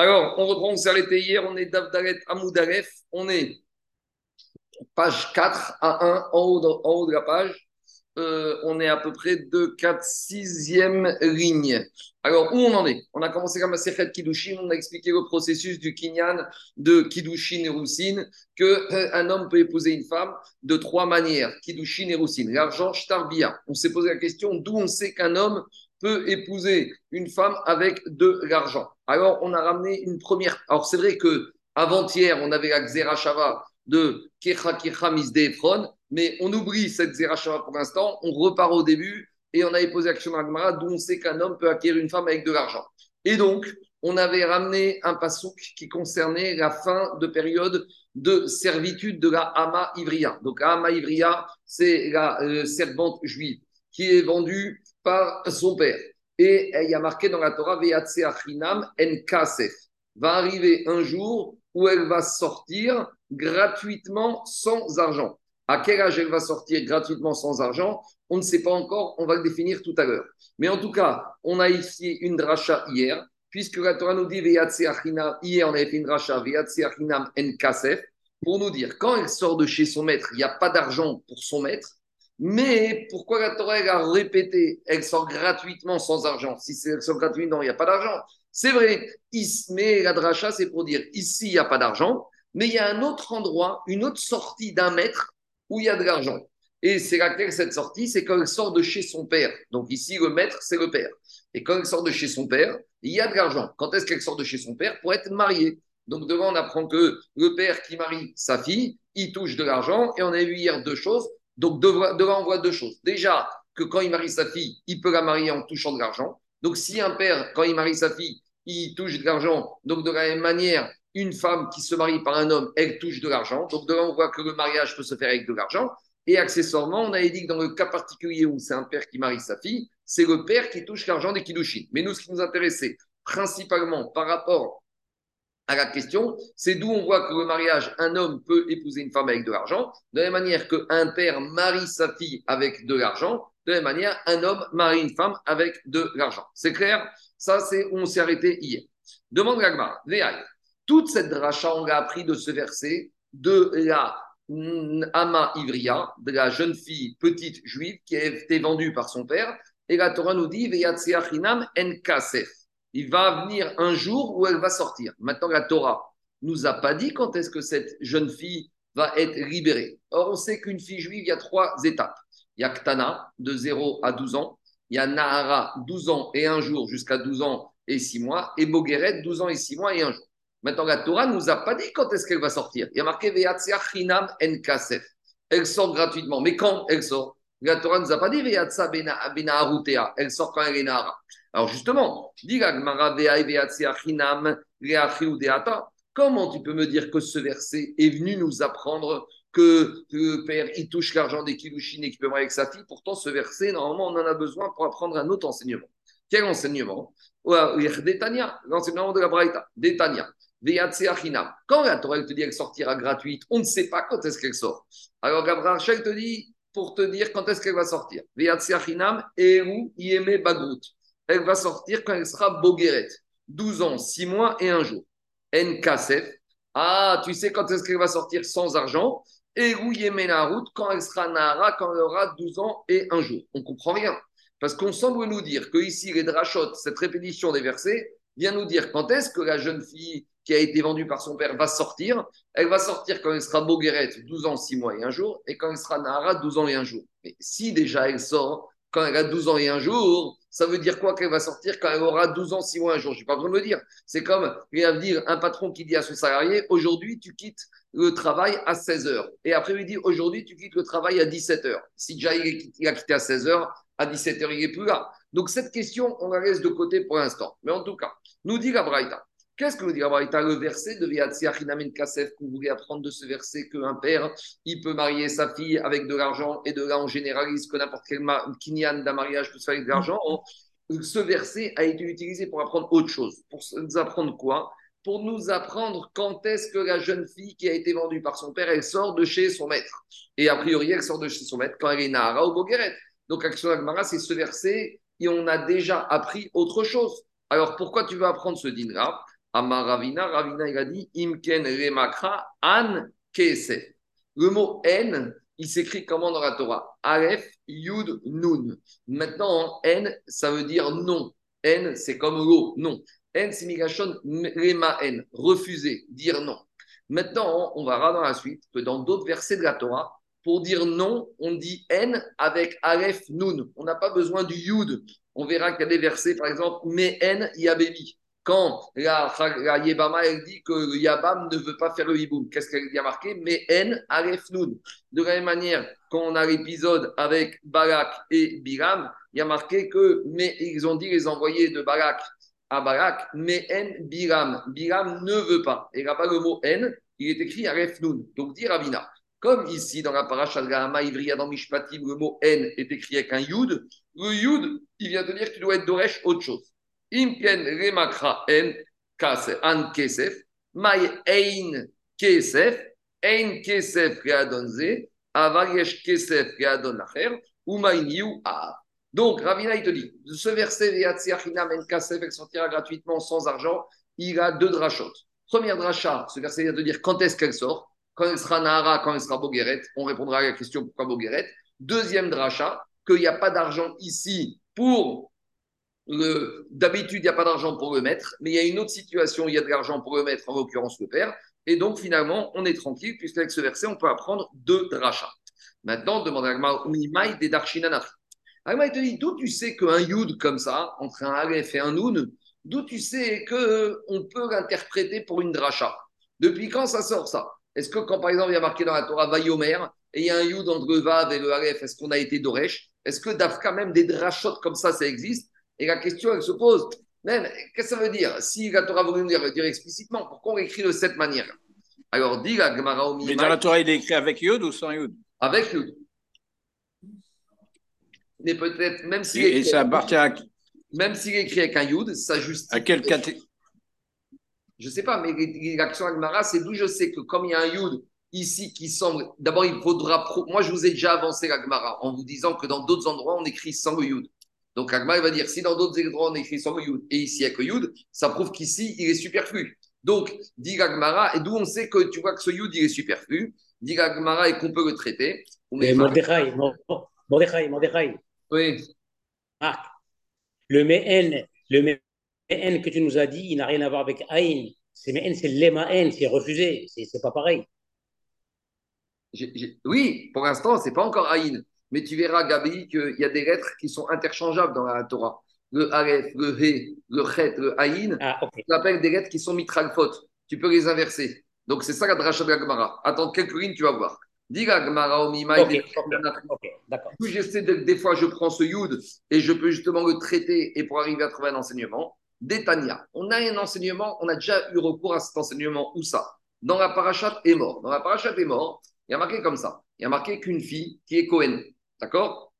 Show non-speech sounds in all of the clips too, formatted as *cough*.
Alors, on reprend, on s'est hier, on est d'Avdalet Amoudaref, on est page 4 à 1 en haut de, la page. Euh, on est à peu près de 4 6e ligne. Alors, où on en est? On a commencé comme Sechet Kiddushin, on a expliqué le processus du Kinyan de Kiddushin et Roussine, qu'un euh, homme peut épouser une femme de trois manières, Kiddushin et Roussine. L'argent, Shtarbia. On s'est posé la question d'où on sait qu'un homme peut épouser une femme avec de l'argent. Alors, on a ramené une première. Alors, c'est vrai que avant-hier, on avait la Xerashava de Kecha Kecha Misdefron, mais on oublie cette Xerashava pour l'instant. On repart au début et on avait posé l'action à d'où on sait qu'un homme peut acquérir une femme avec de l'argent. Et donc, on avait ramené un pasouk qui concernait la fin de période de servitude de la Hama Ivria. Donc, la Hama Ivria, c'est la euh, servante juive qui est vendue par son père. Et il y a marqué dans la Torah, en kasef. Va arriver un jour où elle va sortir gratuitement sans argent. À quel âge elle va sortir gratuitement sans argent On ne sait pas encore, on va le définir tout à l'heure. Mais en tout cas, on a ici une dracha hier, puisque la Torah nous dit hier on avait fait une dracha en kasef, pour nous dire quand elle sort de chez son maître, il n'y a pas d'argent pour son maître, mais pourquoi la Torah a répété Elle sort gratuitement sans argent? Si elle sort gratuitement, il n'y a pas d'argent. C'est vrai, mais la dracha, c'est pour dire ici, il n'y a pas d'argent, mais il y a un autre endroit, une autre sortie d'un mètre où il y a de l'argent. Et c'est laquelle cette sortie? C'est quand elle sort de chez son père. Donc ici, le maître, c'est le père. Et quand elle sort de chez son père, il y a de l'argent. Quand est-ce qu'elle sort de chez son père? Pour être mariée. Donc devant, on apprend que le père qui marie sa fille, il touche de l'argent. Et on a vu hier deux choses. Donc, devant, on voit deux choses. Déjà, que quand il marie sa fille, il peut la marier en touchant de l'argent. Donc, si un père, quand il marie sa fille, il touche de l'argent, donc de la même manière, une femme qui se marie par un homme, elle touche de l'argent. Donc, devant, on voit que le mariage peut se faire avec de l'argent. Et accessoirement, on avait dit que dans le cas particulier où c'est un père qui marie sa fille, c'est le père qui touche l'argent des kiddushin. Mais nous, ce qui nous intéressait principalement par rapport à la question, c'est d'où on voit que le mariage, un homme peut épouser une femme avec de l'argent, de la même manière qu'un père marie sa fille avec de l'argent, de la même manière, un homme marie une femme avec de l'argent. C'est clair? Ça, c'est où on s'est arrêté hier. Demande Gagmar, toute cette dracha, on a appris de ce verset de la Ama Ivria, de la jeune fille petite juive qui a été vendue par son père, et la Torah nous dit, en kasef il va venir un jour où elle va sortir. Maintenant, la Torah nous a pas dit quand est-ce que cette jeune fille va être libérée. Or, on sait qu'une fille juive, il y a trois étapes. Il y a Ktana, de 0 à 12 ans. Il y a Nahara, 12 ans et un jour jusqu'à 12 ans et 6 mois. Et Bogeret, 12 ans et 6 mois et un jour. Maintenant, la Torah nous a pas dit quand est-ce qu'elle va sortir. Il y a marqué Chinam en Kasef. Elle sort gratuitement. Mais quand elle sort? La Torah nous a pas dit Veatsa Bena Elle sort quand elle est Nahara. Alors justement, comment tu peux me dire que ce verset est venu nous apprendre que le père, il touche l'argent des kilouchines et qu'il peut marier avec sa fille? Pourtant, ce verset, normalement, on en a besoin pour apprendre un autre enseignement. Quel enseignement? L'enseignement de la Braïta, Détania. Quand la Torah te dit qu'elle sortira gratuite, on ne sait pas quand est-ce qu'elle sort. Alors Gabriel te dit pour te dire quand est-ce qu'elle va sortir. et où Bagrout elle va sortir quand elle sera Bogueret. 12 ans, 6 mois et 1 jour. Nkasef. Ah, tu sais quand est-ce qu'elle va sortir sans argent? Et la route quand elle sera Nahara, quand elle aura 12 ans et 1 jour. On comprend rien. Parce qu'on semble nous dire que ici, les drachot, cette répétition des versets, vient nous dire quand est-ce que la jeune fille qui a été vendue par son père va sortir. Elle va sortir quand elle sera Bogueret, 12 ans, 6 mois et 1 jour, et quand elle sera Nahara, 12 ans et 1 jour. Mais si déjà elle sort quand elle a 12 ans et 1 jour, ça veut dire quoi qu'elle va sortir quand elle aura 12 ans, 6 mois, un jour? Je n'ai pas besoin de me dire. C'est comme dire un patron qui dit à son salarié aujourd'hui, tu quittes le travail à 16 heures. Et après, il dit aujourd'hui, tu quittes le travail à 17 heures. Si déjà il a quitté à 16 heures, à 17 heures, il n'est plus là. Donc, cette question, on la laisse de côté pour l'instant. Mais en tout cas, nous dit la Braïta Qu'est-ce que nous dit Rabaïta Le verset de Viatsiachinamen Kasef, vous voulez apprendre de ce verset qu'un père, il peut marier sa fille avec de l'argent, et de là, on généralise que n'importe quel kinyan d'un mariage peut se faire avec de l'argent. Ce verset a été utilisé pour apprendre autre chose. Pour nous apprendre quoi? Pour nous apprendre quand est-ce que la jeune fille qui a été vendue par son père, elle sort de chez son maître. Et a priori, elle sort de chez son maître quand elle est Nahara ou Bogueret. Donc, Action Agmara, c'est ce verset, et on a déjà appris autre chose. Alors, pourquoi tu veux apprendre ce din Amar Ravina, Ravina, il a dit Imken remakra an kesef. Le mot N, il s'écrit comment dans la Torah? Aleph, Yud, Nun. Maintenant, N, ça veut dire non. N, c'est comme l'eau, non. N, c'est Migashon, Rema N, refuser, dire non. Maintenant, on verra dans la suite que dans d'autres versets de la Torah, pour dire non, on dit N avec Aleph, Nun. On n'a pas besoin du Yud. On verra qu'il y a des versets, par exemple, Mais N, Yabemi. Quand la, la Yebama, elle dit que le Yabam ne veut pas faire le Hiboum, qu'est-ce qu'elle a marqué Mais N, Aleph, Nun. De la même manière, quand on a l'épisode avec Barak et Biram, il y a marqué que, mais ils ont dit les envoyés de Barak à Barak, mais N, Biram. Biram ne veut pas. Et là-bas, le mot N, il est écrit Aleph, Nun. Donc, dit Ravina. Comme ici, dans la paracha de la Ivriya, dans Mishpatim, le mot N est écrit avec un Yud, le Yud, il vient te dire que tu dois être Doresh autre chose. Imken remakra N, an kesef, may ein kesef, ein kesef readonze, kesef ou a. Donc, Ravina, il te dit, ce verset, Yatsiachinam en kasef, elle sortira gratuitement sans argent, il a deux drachot. Première dracha, ce verset vient te dire quand est-ce qu'elle sort? Quand elle sera Nahara, quand elle sera Bogueret, on répondra à la question pourquoi Bogueret. Deuxième dracha, qu'il n'y a pas d'argent ici pour. D'habitude, il n'y a pas d'argent pour le maître, mais il y a une autre situation où il y a de l'argent pour le maître, en l'occurrence le père. Et donc, finalement, on est tranquille, puisqu'avec ce verset, on peut apprendre deux drachas. Maintenant, demande à Agma Unimaï des Darshinanafi. Agma, il te dit d'où tu sais qu'un Yud comme ça, entre un Aleph et un Nun, d'où tu sais qu'on peut l'interpréter pour une dracha? Depuis quand ça sort ça? Est-ce que quand, par exemple, il y a marqué dans la Torah Vayomer, et il y a un Yud entre le Vav et le Aleph, est-ce qu'on a été Doresh? Est-ce que d'Afka, même des drachot comme ça, ça existe? Et la question, elle se pose, même, qu'est-ce que ça veut dire? Si la Torah voulait nous dire, dire explicitement, pourquoi on écrit de cette manière? Alors, dit la Gemara Mais dans la Torah, il est écrit avec Yud ou sans Yud? Avec Yud. Mais peut-être, même s'il et, et ça appartient à... Même s'il est écrit avec un Yud, ça justifie. À quelle catégorie je ne sais pas, mais l'action Agmara, c'est d'où je sais que comme il y a un Yud ici qui semble. D'abord, il faudra. Moi, je vous ai déjà avancé l'Agmara en vous disant que dans d'autres endroits, on écrit sans le Yud. Donc, Agmara va dire si dans d'autres endroits, on écrit sans Yud et ici avec Yud, ça prouve qu'ici, il est superflu. Donc, dit l'Agmara, et d'où on sait que tu vois que ce Yud, il est superflu, dit l'Agmara et qu'on peut le traiter. Mais Mordechai, Mordechai, Mordechai. Oui. Marc, le Me'en, le N que tu nous as dit, il n'a rien à voir avec Aïn. C'est N, c'est Lema N, c'est refusé. C'est pas pareil. Oui, pour l'instant, c'est pas encore Aïn. Mais tu verras, Gabi, qu'il y a des lettres qui sont interchangeables dans la Torah. Le Aleph, le He, le Chet, le Aïn, ah, on appelle des lettres qui sont mitralfot. Tu peux les inverser. Donc c'est ça la dracha de la Gemara. Attends quelques lignes, tu vas voir. Dis la Gemara au Mima. d'accord. J'essaie des fois, je prends ce Yud et je peux justement le traiter et pour arriver à trouver un enseignement. Détania. On a un enseignement, on a déjà eu recours à cet enseignement. Où ça Dans la parachate est mort. Dans la parachate est mort, il y a marqué comme ça. Il y a marqué qu'une fille qui est Cohen. D'accord?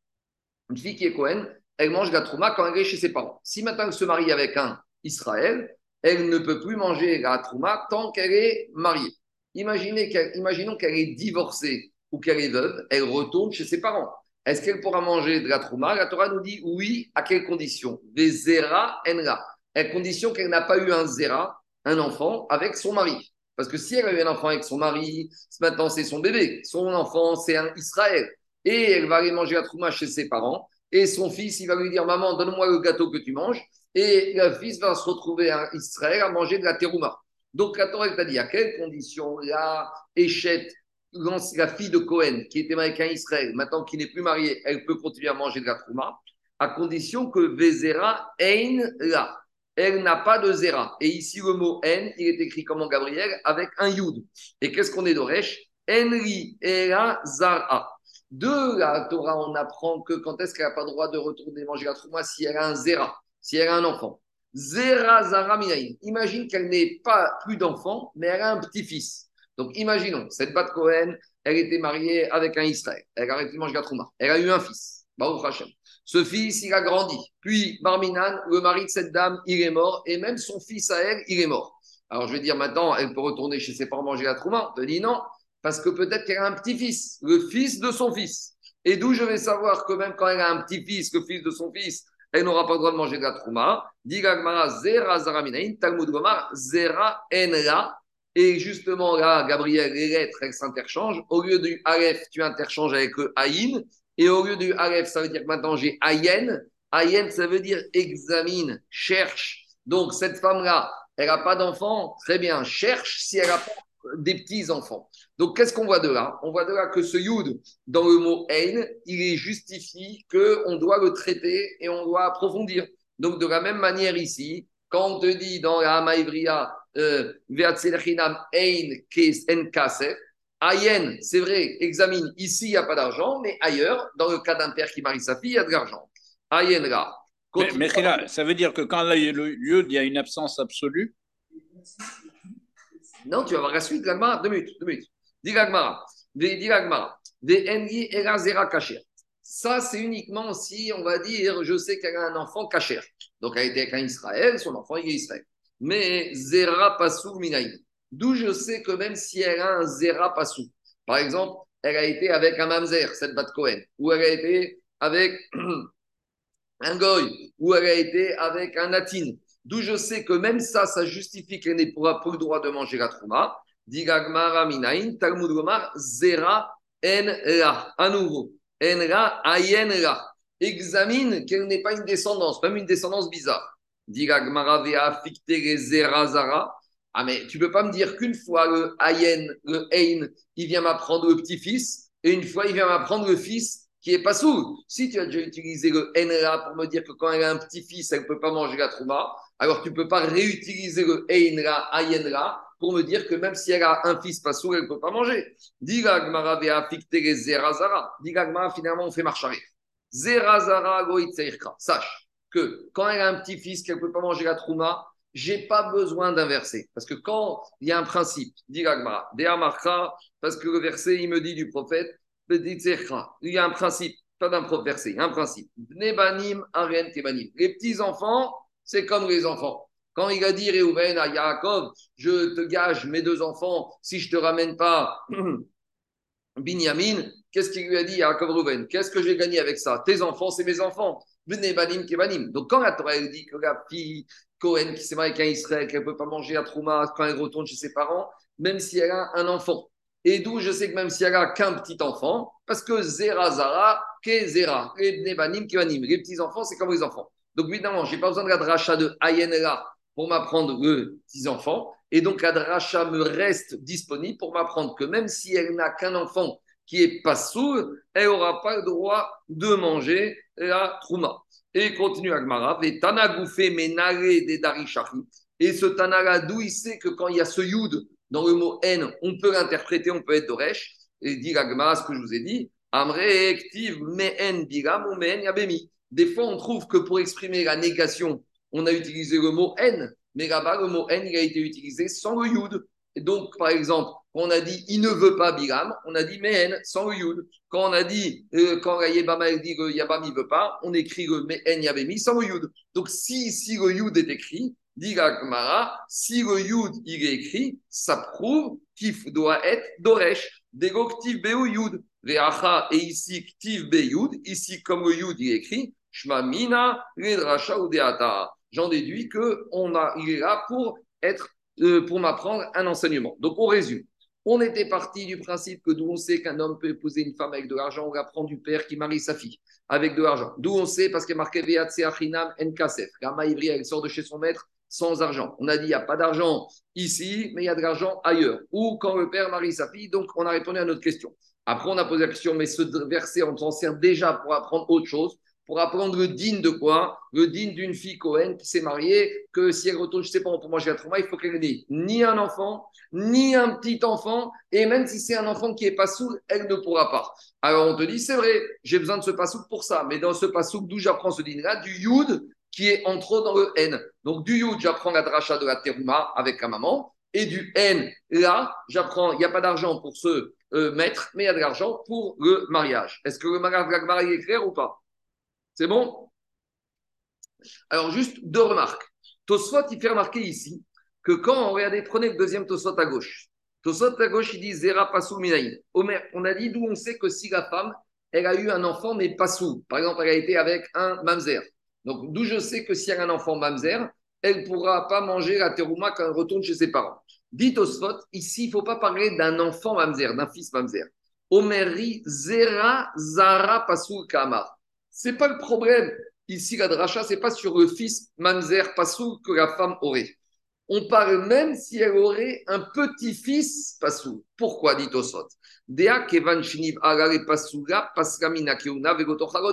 Une fille qui est Cohen, elle mange la trouma quand elle est chez ses parents. Si maintenant elle se marie avec un Israël, elle ne peut plus manger la trouma tant qu'elle est mariée. Imaginons qu'elle est divorcée ou qu'elle est veuve, elle retourne chez ses parents. Est-ce qu'elle pourra manger de la trouma? La Torah nous dit oui, à quelles conditions Vezera enra à condition qu'elle n'a pas eu un zéra, un enfant, avec son mari. Parce que si elle a eu un enfant avec son mari, maintenant c'est son bébé, son enfant c'est un Israël, et elle va aller manger la trouma chez ses parents, et son fils il va lui dire Maman, donne-moi le gâteau que tu manges, et le fils va se retrouver à Israël à manger de la terouma. Donc la Torah t'a dit à quelles conditions la Échette, la fille de Cohen, qui était mariée avec un Israël, maintenant qui n'est plus mariée, elle peut continuer à manger de la trouma, à condition que Vezera Ein la elle n'a pas de zéra. Et ici, le mot N, il est écrit comme en Gabriel avec un yud. Et qu'est-ce qu'on est d'Oresh? Enri era zara. De la Torah, on apprend que quand est-ce qu'elle n'a pas le droit de retourner manger la trouma si elle a un zéra, si elle a un enfant. Zera zara minaïn. Imagine qu'elle n'est pas plus d'enfant, mais elle a un petit-fils. Donc imaginons, cette Bat Cohen, elle était mariée avec un Israël. Elle a arrêté de manger la trouma. Elle a eu un fils. Baruch Hashem. Ce fils, il a grandi. Puis, Barminan, le mari de cette dame, il est mort. Et même son fils à elle, il est mort. Alors, je vais dire maintenant, elle peut retourner chez ses parents manger la trouma. On te dit non, parce que peut-être qu'elle a un petit-fils, le fils de son fils. Et d'où je vais savoir que même quand elle a un petit-fils, le fils de son fils, elle n'aura pas le droit de manger de la trouma. Zera zaraminain, Talmud Gomar zera enra. Et justement, là, Gabriel, les lettres, elles s'interchangent. Au lieu du Aleph, tu interchanges avec le Aïn. Et au lieu du Aleph, ça veut dire que maintenant j'ai Ayen. Ayen, ça veut dire examine, cherche. Donc, cette femme-là, elle n'a pas d'enfant. Très bien, cherche si elle n'a pas des petits-enfants. Donc, qu'est-ce qu'on voit de là? On voit de là que ce Yud, dans le mot Ein, il est justifié qu'on doit le traiter et on doit approfondir. Donc, de la même manière ici, quand on te dit dans la Hamaïvria, euh, Ein Kes En Ayen, c'est vrai, examine, ici il n'y a pas d'argent, mais ailleurs, dans le cas d'un père qui marie sa fille, il y a de l'argent. Ayen là. Mais, ça veut dire que quand il y a le lieu, il y a une absence absolue? Non, tu vas voir la suite, Gagmara, deux minutes, deux minutes. Dis Gagmara, dis Gagmara, des Engi Erazera Kacher. Ça, c'est uniquement si, on va dire, je sais qu'elle a un enfant Kacher. Donc, elle était avec un Israël, son enfant, il est Israël. Mais Zera Pasou Minaï. D'où je sais que même si elle a un Zera Pasou, par exemple, elle a été avec un Mamzer, cette Bat Cohen, ou elle a été avec *clears throat* un Goy, ou elle a été avec un Natin. D'où je sais que même ça, ça justifie qu'elle n'ait pas le droit de manger la Trouma. Digagmara Minaïn, Talmud Gomar, Zera En La. À nouveau, En La, Ayen La. Examine qu'elle n'est pas une descendance, même une descendance bizarre. Digagmara Vea Fiktere Zera Zara. Ah, mais tu peux pas me dire qu'une fois le Ayen, le Ein, il vient m'apprendre le petit-fils, et une fois il vient m'apprendre le fils qui est pas sourd. Si tu as déjà utilisé le là pour me dire que quand elle a un petit-fils, elle ne peut pas manger la trouma, alors tu ne peux pas réutiliser le Einra, Ayenra, pour me dire que même si elle a un fils pas sourd, elle ne peut pas manger. Diga Gmara Zerazara. Gmara, finalement, on fait marche arrière. Zerazara Sache que quand elle a un petit-fils qu'elle ne peut pas manger la trouma, j'ai pas besoin d'un verset. Parce que quand il y a un principe, dit Gagmara, parce que le verset, il me dit du prophète, il y a un principe, pas d'un verset, un principe. Les petits-enfants, c'est comme les enfants. Quand il a dit Réhouven à Yaakov, je te gage mes deux enfants si je te ramène pas *clears throat* Binyamin, qu'est-ce qu'il lui a dit Yaakov Réhouven Qu'est-ce que j'ai gagné avec ça? Tes enfants, c'est mes enfants. Donc quand la Torah dit que la fille Cohen qui s'est mariée avec un Israël, qu'elle ne peut pas manger à Trouma quand elle retourne chez ses parents, même si elle a un enfant. Et d'où je sais que même si elle a qu'un petit enfant, parce que Zera Zara, Ke Zera, les les petits enfants, c'est comme les enfants. Donc évidemment, je n'ai pas besoin de la dracha de Ayenela pour m'apprendre le petit enfant. Et donc la dracha me reste disponible pour m'apprendre que même si elle n'a qu'un enfant qui est pas sourd, elle n'aura pas le droit de manger la trouma. Et continue Agmara, et Tana Goufé Menare des. Et ce Tana d'où il sait que quand il y a ce Yud dans le mot N, on peut l'interpréter, on peut être Doresh. Et dit Agmara ce que je vous ai dit, Amre Yabemi. Des fois, on trouve que pour exprimer la négation, on a utilisé le mot N, mais là-bas, le mot N, il a été utilisé sans le Yud. Et donc, par exemple, quand on a dit il ne veut pas Biram, on a dit Mehen sans le Yud. Quand on a dit, euh, quand Yabama dit que Yabam ne veut pas, on écrit le Mehen Yabemi sans le Yud. Donc si, si le Yud est écrit, dit Gmara, si le Yud il est écrit, ça prouve qu'il doit être Doresh. Dego Ktiv Beu Yud. Veacha et ici Ktiv Yud. Ici, comme le Yud il est écrit, J'en déduis qu'il est là pour être euh, pour m'apprendre un enseignement. Donc, on résume. On était parti du principe que d'où on sait qu'un homme peut épouser une femme avec de l'argent, on apprend du père qui marie sa fille avec de l'argent. D'où on sait, parce qu'il est marqué Achinam En Kasef. Rama Ivri, elle sort de chez son maître sans argent. On a dit il n'y a pas d'argent ici, mais il y a de l'argent ailleurs. Ou quand le père marie sa fille, donc on a répondu à notre question. Après, on a posé la question, mais ce verset, on s'en sert déjà pour apprendre autre chose pour apprendre le digne de quoi? Le digne d'une fille Cohen qui s'est mariée, que si elle retourne, je ne sais pas, pour manger la trauma, il faut qu'elle n'ait ni un enfant, ni un petit enfant, et même si c'est un enfant qui est pas sourd, elle ne pourra pas. Alors on te dit, c'est vrai, j'ai besoin de ce passouk pour ça, mais dans ce passouk, d'où j'apprends ce digne-là Du yud qui est entre dans le N. Donc du yud, j'apprends la dracha de la terouma avec la maman, et du N, là, j'apprends, il n'y a pas d'argent pour se euh, mettre, mais il y a de l'argent pour le mariage. Est-ce que le mariage est clair ou pas? C'est bon? Alors, juste deux remarques. Tosfot, il fait remarquer ici que quand on regardait, prenez le deuxième Tosfot à gauche. Tosfot à gauche, il dit Zera Pasou Minaïn. Omer, on a dit d'où on sait que si la femme, elle a eu un enfant, mais pas sous. Par exemple, elle a été avec un mamzer. Donc, d'où je sais que s'il y a un enfant mamzer, elle ne pourra pas manger la terouma quand elle retourne chez ses parents. Dit Osfot, ici, il ne faut pas parler d'un enfant mamzer, d'un fils mamzer. Omeri Zera Zara Pasoul Kamar. C'est pas le problème. Ici, la dracha, c'est pas sur le fils mamzer Pasoul que la femme aurait. On parle même si elle aurait un petit-fils Pasoul. Pourquoi, dit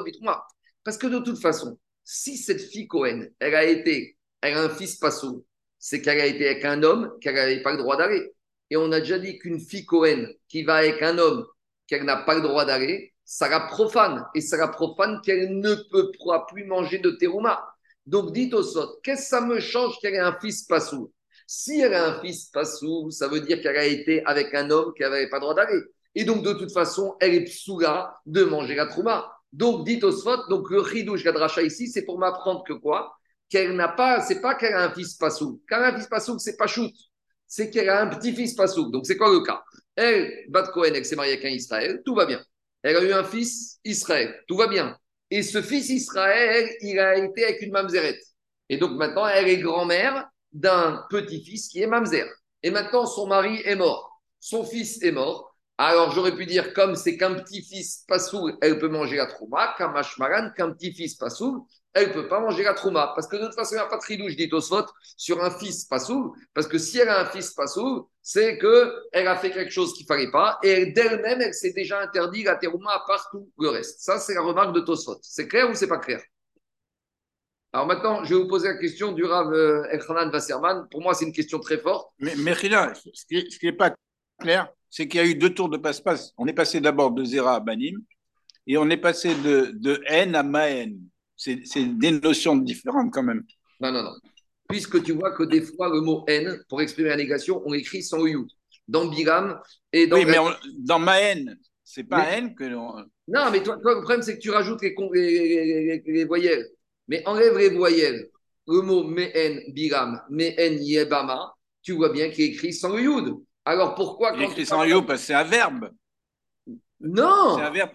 Bituma. Parce que de toute façon, si cette fille Cohen, elle a été, elle a un fils Pasoul, c'est qu'elle a été avec un homme qu'elle n'avait pas le droit d'aller. Et on a déjà dit qu'une fille Cohen qui va avec un homme qu'elle n'a pas le droit d'aller, ça la profane. Et ça la profane qu'elle ne peut plus manger de terouma. Donc dites au sot, qu'est-ce que ça me change qu'elle ait un fils Passou Si elle a un fils Passou, ça veut dire qu'elle a été avec un homme qui n'avait pas le droit d'aller. Et donc de toute façon, elle est psoula de manger la trouma. Donc dites au sot, donc le ridouche gadracha ici, c'est pour m'apprendre que quoi? Qu'elle n'a pas, c'est pas qu'elle a un fils Passouk. Quand elle a un fils Passouk, c'est pas shoot. C'est qu'elle a un petit-fils Passouk. Donc, c'est quoi le cas? Elle, Bat Cohen, elle s'est mariée avec un Israël, tout va bien. Elle a eu un fils Israël, tout va bien. Et ce fils Israël, il a été avec une mamzeret. Et donc, maintenant, elle est grand-mère d'un petit-fils qui est mamzer. Et maintenant, son mari est mort. Son fils est mort. Alors, j'aurais pu dire, comme c'est qu'un petit-fils Passoul, elle peut manger la trouma, Kamashmaran, qu'un petit-fils Passoul, elle ne peut pas manger la trouma. Parce que de toute façon, il n'y a pas de tridouche, dit Osfot, sur un fils Passoul. Parce que si elle a un fils Passoul, c'est qu'elle a fait quelque chose qu'il ne fallait pas. Et d'elle-même, elle, s'est déjà interdit la terouma à part tout le reste. Ça, c'est la remarque de Tosfot. C'est clair ou c'est pas clair? Alors maintenant, je vais vous poser la question du Rav Elchanan Wasserman. Pour moi, c'est une question très forte. Mais, mais ce qui n'est pas clair, c'est qu'il y a eu deux tours de passe-passe. On est passé d'abord de Zera à Banim et on est passé de, de N à Maen. C'est des notions différentes quand même. Non, non, non. Puisque tu vois que des fois, le mot N, pour exprimer la négation, on écrit sans you. Dans Biram et dans. Oui, mais dans Maen, c'est pas N que l'on. Non, mais toi, le problème, c'est que tu rajoutes les, les, les, voyelles. Mais enlève les voyelles. Le mot Mehen, Biram, Mehen, Yebama, tu vois bien qu'il est écrit sans Yud. Alors pourquoi Il écrit sans you parce que c'est un verbe. Non C'est un verbe.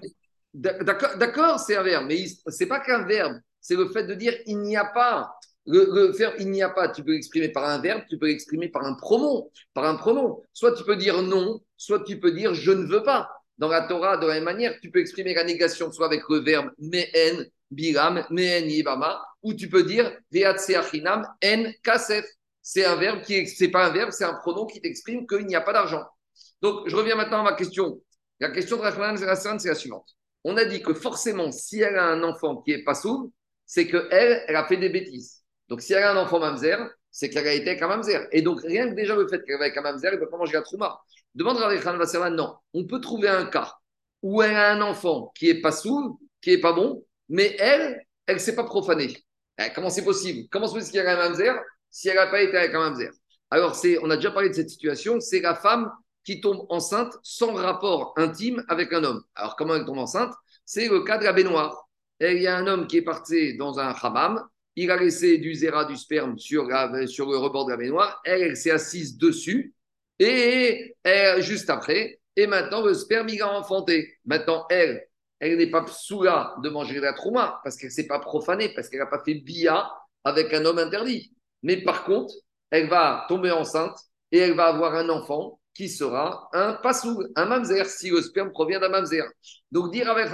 D'accord, c'est un verbe, mais c'est pas qu'un verbe. C'est le fait de dire il n'y a pas. Le, faire il n'y a pas, tu peux l'exprimer par un verbe, tu peux l'exprimer par un pronom. Par un pronom. Soit tu peux dire non, soit tu peux dire je ne veux pas. Dans la Torah, de la même manière, tu peux exprimer la négation soit avec le verbe mehen, biram, mehen, yibama, ou tu peux dire veatseachinam, en, kasef c'est un verbe qui c'est pas un verbe, c'est un pronom qui t'exprime qu'il n'y a pas d'argent. Donc, je reviens maintenant à ma question. La question de Rachman c'est la suivante. On a dit que forcément, si elle a un enfant qui est pas sourd, c'est qu'elle, elle a fait des bêtises. Donc, si elle a un enfant mamzer, c'est qu'elle a été avec un mamzer. Et donc, rien que déjà le fait qu'elle va avec un mamzer, elle ne peut pas manger la trouma. Demande à Rachman non. On peut trouver un cas où elle a un enfant qui est pas sourd, qui est pas bon, mais elle, elle ne s'est pas profanée. Eh, comment c'est possible? Comment c'est possible qu'il y a un mamzer si elle n'a pas été avec un mamzer? Alors, on a déjà parlé de cette situation, c'est la femme qui tombe enceinte sans rapport intime avec un homme. Alors, comment elle tombe enceinte? C'est le cas de la baignoire. Il y a un homme qui est parti dans un hammam, il a laissé du zéra, du sperme sur, le rebord de la baignoire, elle, elle s'est assise dessus, et juste après, et maintenant le sperme, il a enfanté. Maintenant, elle, elle n'est pas sous là de manger la trouma, parce qu'elle ne s'est pas profanée, parce qu'elle n'a pas fait bia avec un homme interdit. Mais par contre, elle va tomber enceinte et elle va avoir un enfant qui sera un passou, un mamzer, si le sperme provient d'un mamzer. Donc, dire avec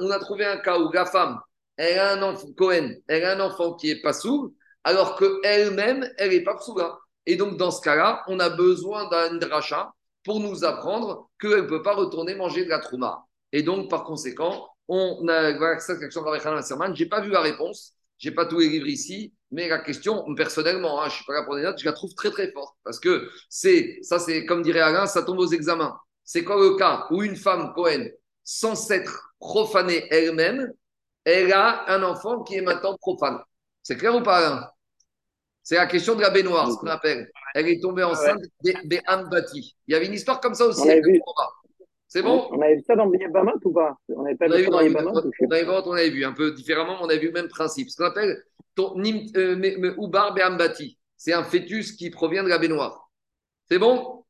on a trouvé un cas où la femme, elle a un enfant, Cohen, elle a un enfant qui est passou, alors qu'elle-même, elle n'est pas. Et donc, dans ce cas-là, on a besoin d'un dracha pour nous apprendre qu'elle ne peut pas retourner manger de la trouma. Et donc, par conséquent, on a, ça, avec Je n'ai pas vu la réponse, je n'ai pas tous les livres ici, mais la question, personnellement, hein, je ne suis pas là pour des notes, je la trouve très très forte. Parce que c'est, ça c'est, comme dirait Alain, ça tombe aux examens. C'est quoi le cas où une femme Cohen, sans s'être profanée elle-même, elle a un enfant qui est maintenant profane? C'est clair ou pas, Alain? C'est la question de la baignoire, ce qu'on appelle. Elle est tombée enceinte des Il y avait une histoire comme ça aussi. C'est bon? On avait vu ça dans Bamat ou pas? On avait pas vu, ça dans On avait, on avait vu un peu différemment, mais on avait vu le même principe. Ce qu'on appelle. C'est un fœtus qui provient de la baignoire. C'est bon?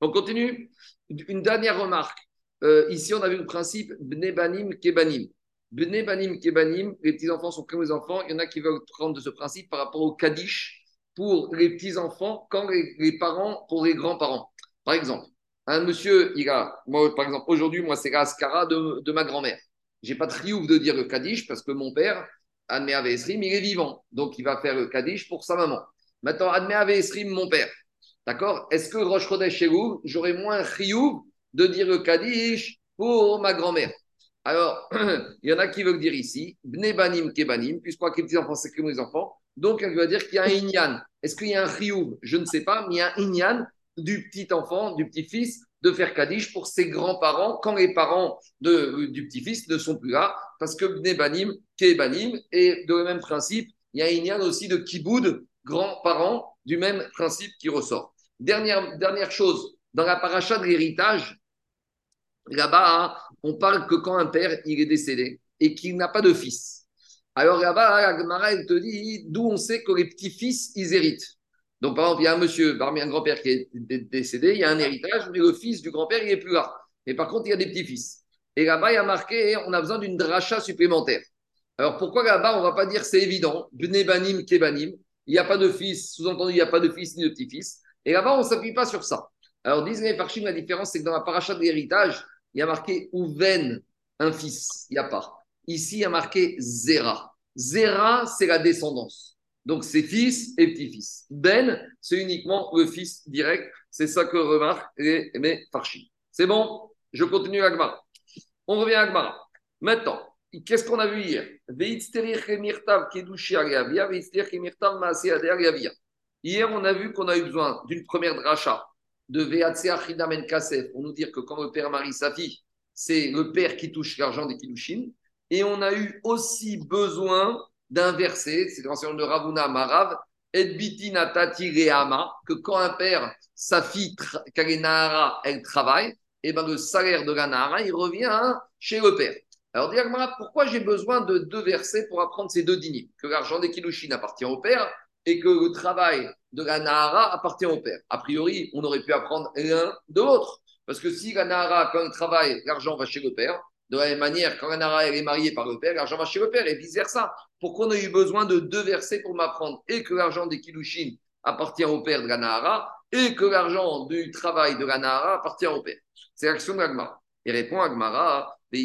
On continue Une dernière remarque. Euh, ici, on a vu le principe Bnebanim Kebanim. Bne banim kebanim, les petits-enfants sont comme les enfants. Il y en a qui veulent prendre de ce principe par rapport au Kaddish pour les petits-enfants quand les, parents, pour les grands-parents. Par exemple, un monsieur, il a, moi, par exemple, aujourd'hui, moi, c'est la Ascara de, de ma grand-mère. J'ai pas de triomphe de dire le Kaddish parce que mon père, Admé Esrim, il est vivant. Donc, il va faire le Kaddish pour sa maman. Maintenant, Admé Esrim, mon père. D'accord? Est-ce que Roche Chodesh chez vous, j'aurais moins triomphe de dire le Kaddish pour ma grand-mère? Alors, *clears throat* il y en a qui veulent dire ici, Bne Banim Kebanim, puisque les petits-enfants, c'est comme les enfants. Donc, elle va dire qu'il y a un Inyan. Est-ce qu'il y a un Rioub Je ne sais pas, mais il y a un Inyan du petit enfant, du petit-fils, de faire Kaddish pour ses grands-parents quand les parents de, du petit-fils ne sont plus là, parce que Bnebanim, Kebanim, et de même principe, il y a une aussi de Kiboud, grands-parents, du même principe qui ressort. Dernière, chose, dans la paracha de l'héritage, là-bas, hein, on parle que quand un père est décédé et qu'il n'a pas de fils. Alors là-bas, la Gemara, te dit d'où on sait que les petits-fils, ils héritent. Donc, par exemple, il y a un monsieur, parmi un grand-père qui est décédé, il y a un héritage, mais le fils du grand-père, il n'est plus là. Et par contre, il y a des petits-fils. Et là-bas, il y a marqué, on a besoin d'une dracha supplémentaire. Alors, pourquoi là-bas, on ne va pas dire c'est évident, bnebanim, kebanim, il n'y a pas de fils, sous-entendu, il n'y a pas de fils ni de petits-fils. Et là-bas, on ne s'appuie pas sur ça. Alors, disent les Farshim, la différence, c'est que dans la paracha de l'héritage, il y a marqué Ouven, un fils, il n'y a pas. Ici, il y a marqué Zera. Zera, c'est la descendance. Donc, c'est fils et petit-fils. Ben, c'est uniquement le fils direct. C'est ça que remarquent les, mes C'est bon? Je continue Agmara. On revient à Agmara. Maintenant, qu'est-ce qu'on a vu hier? Hier, on a vu qu'on a eu besoin d'une première dracha de Veatsea Kasef pour nous dire que quand le père marie sa fille, c'est le père qui touche l'argent des Kilushin. Et on a eu aussi besoin d'un verset, c'est l'enseignement de Ravuna Marav, que quand un père, sa fille, Kalenahara, elle travaille, et eh ben le salaire de la Nahara, il revient chez le père. Alors, pourquoi j'ai besoin de deux versets pour apprendre ces deux dîners? Que l'argent des Kilushin appartient au père et que le travail de la Nahara appartient au père. A priori, on aurait pu apprendre l'un de l'autre. Parce que si la Nahara, quand elle travaille, l'argent va chez le père, de la même manière, quand Anara est mariée par le père, l'argent va chez le père et vice-versa. Pourquoi on a eu besoin de deux versets pour m'apprendre et que l'argent des Kilushin appartient au père de la et que l'argent du travail de la appartient au père C'est l'action de l'Agmara. Il répond Agmara on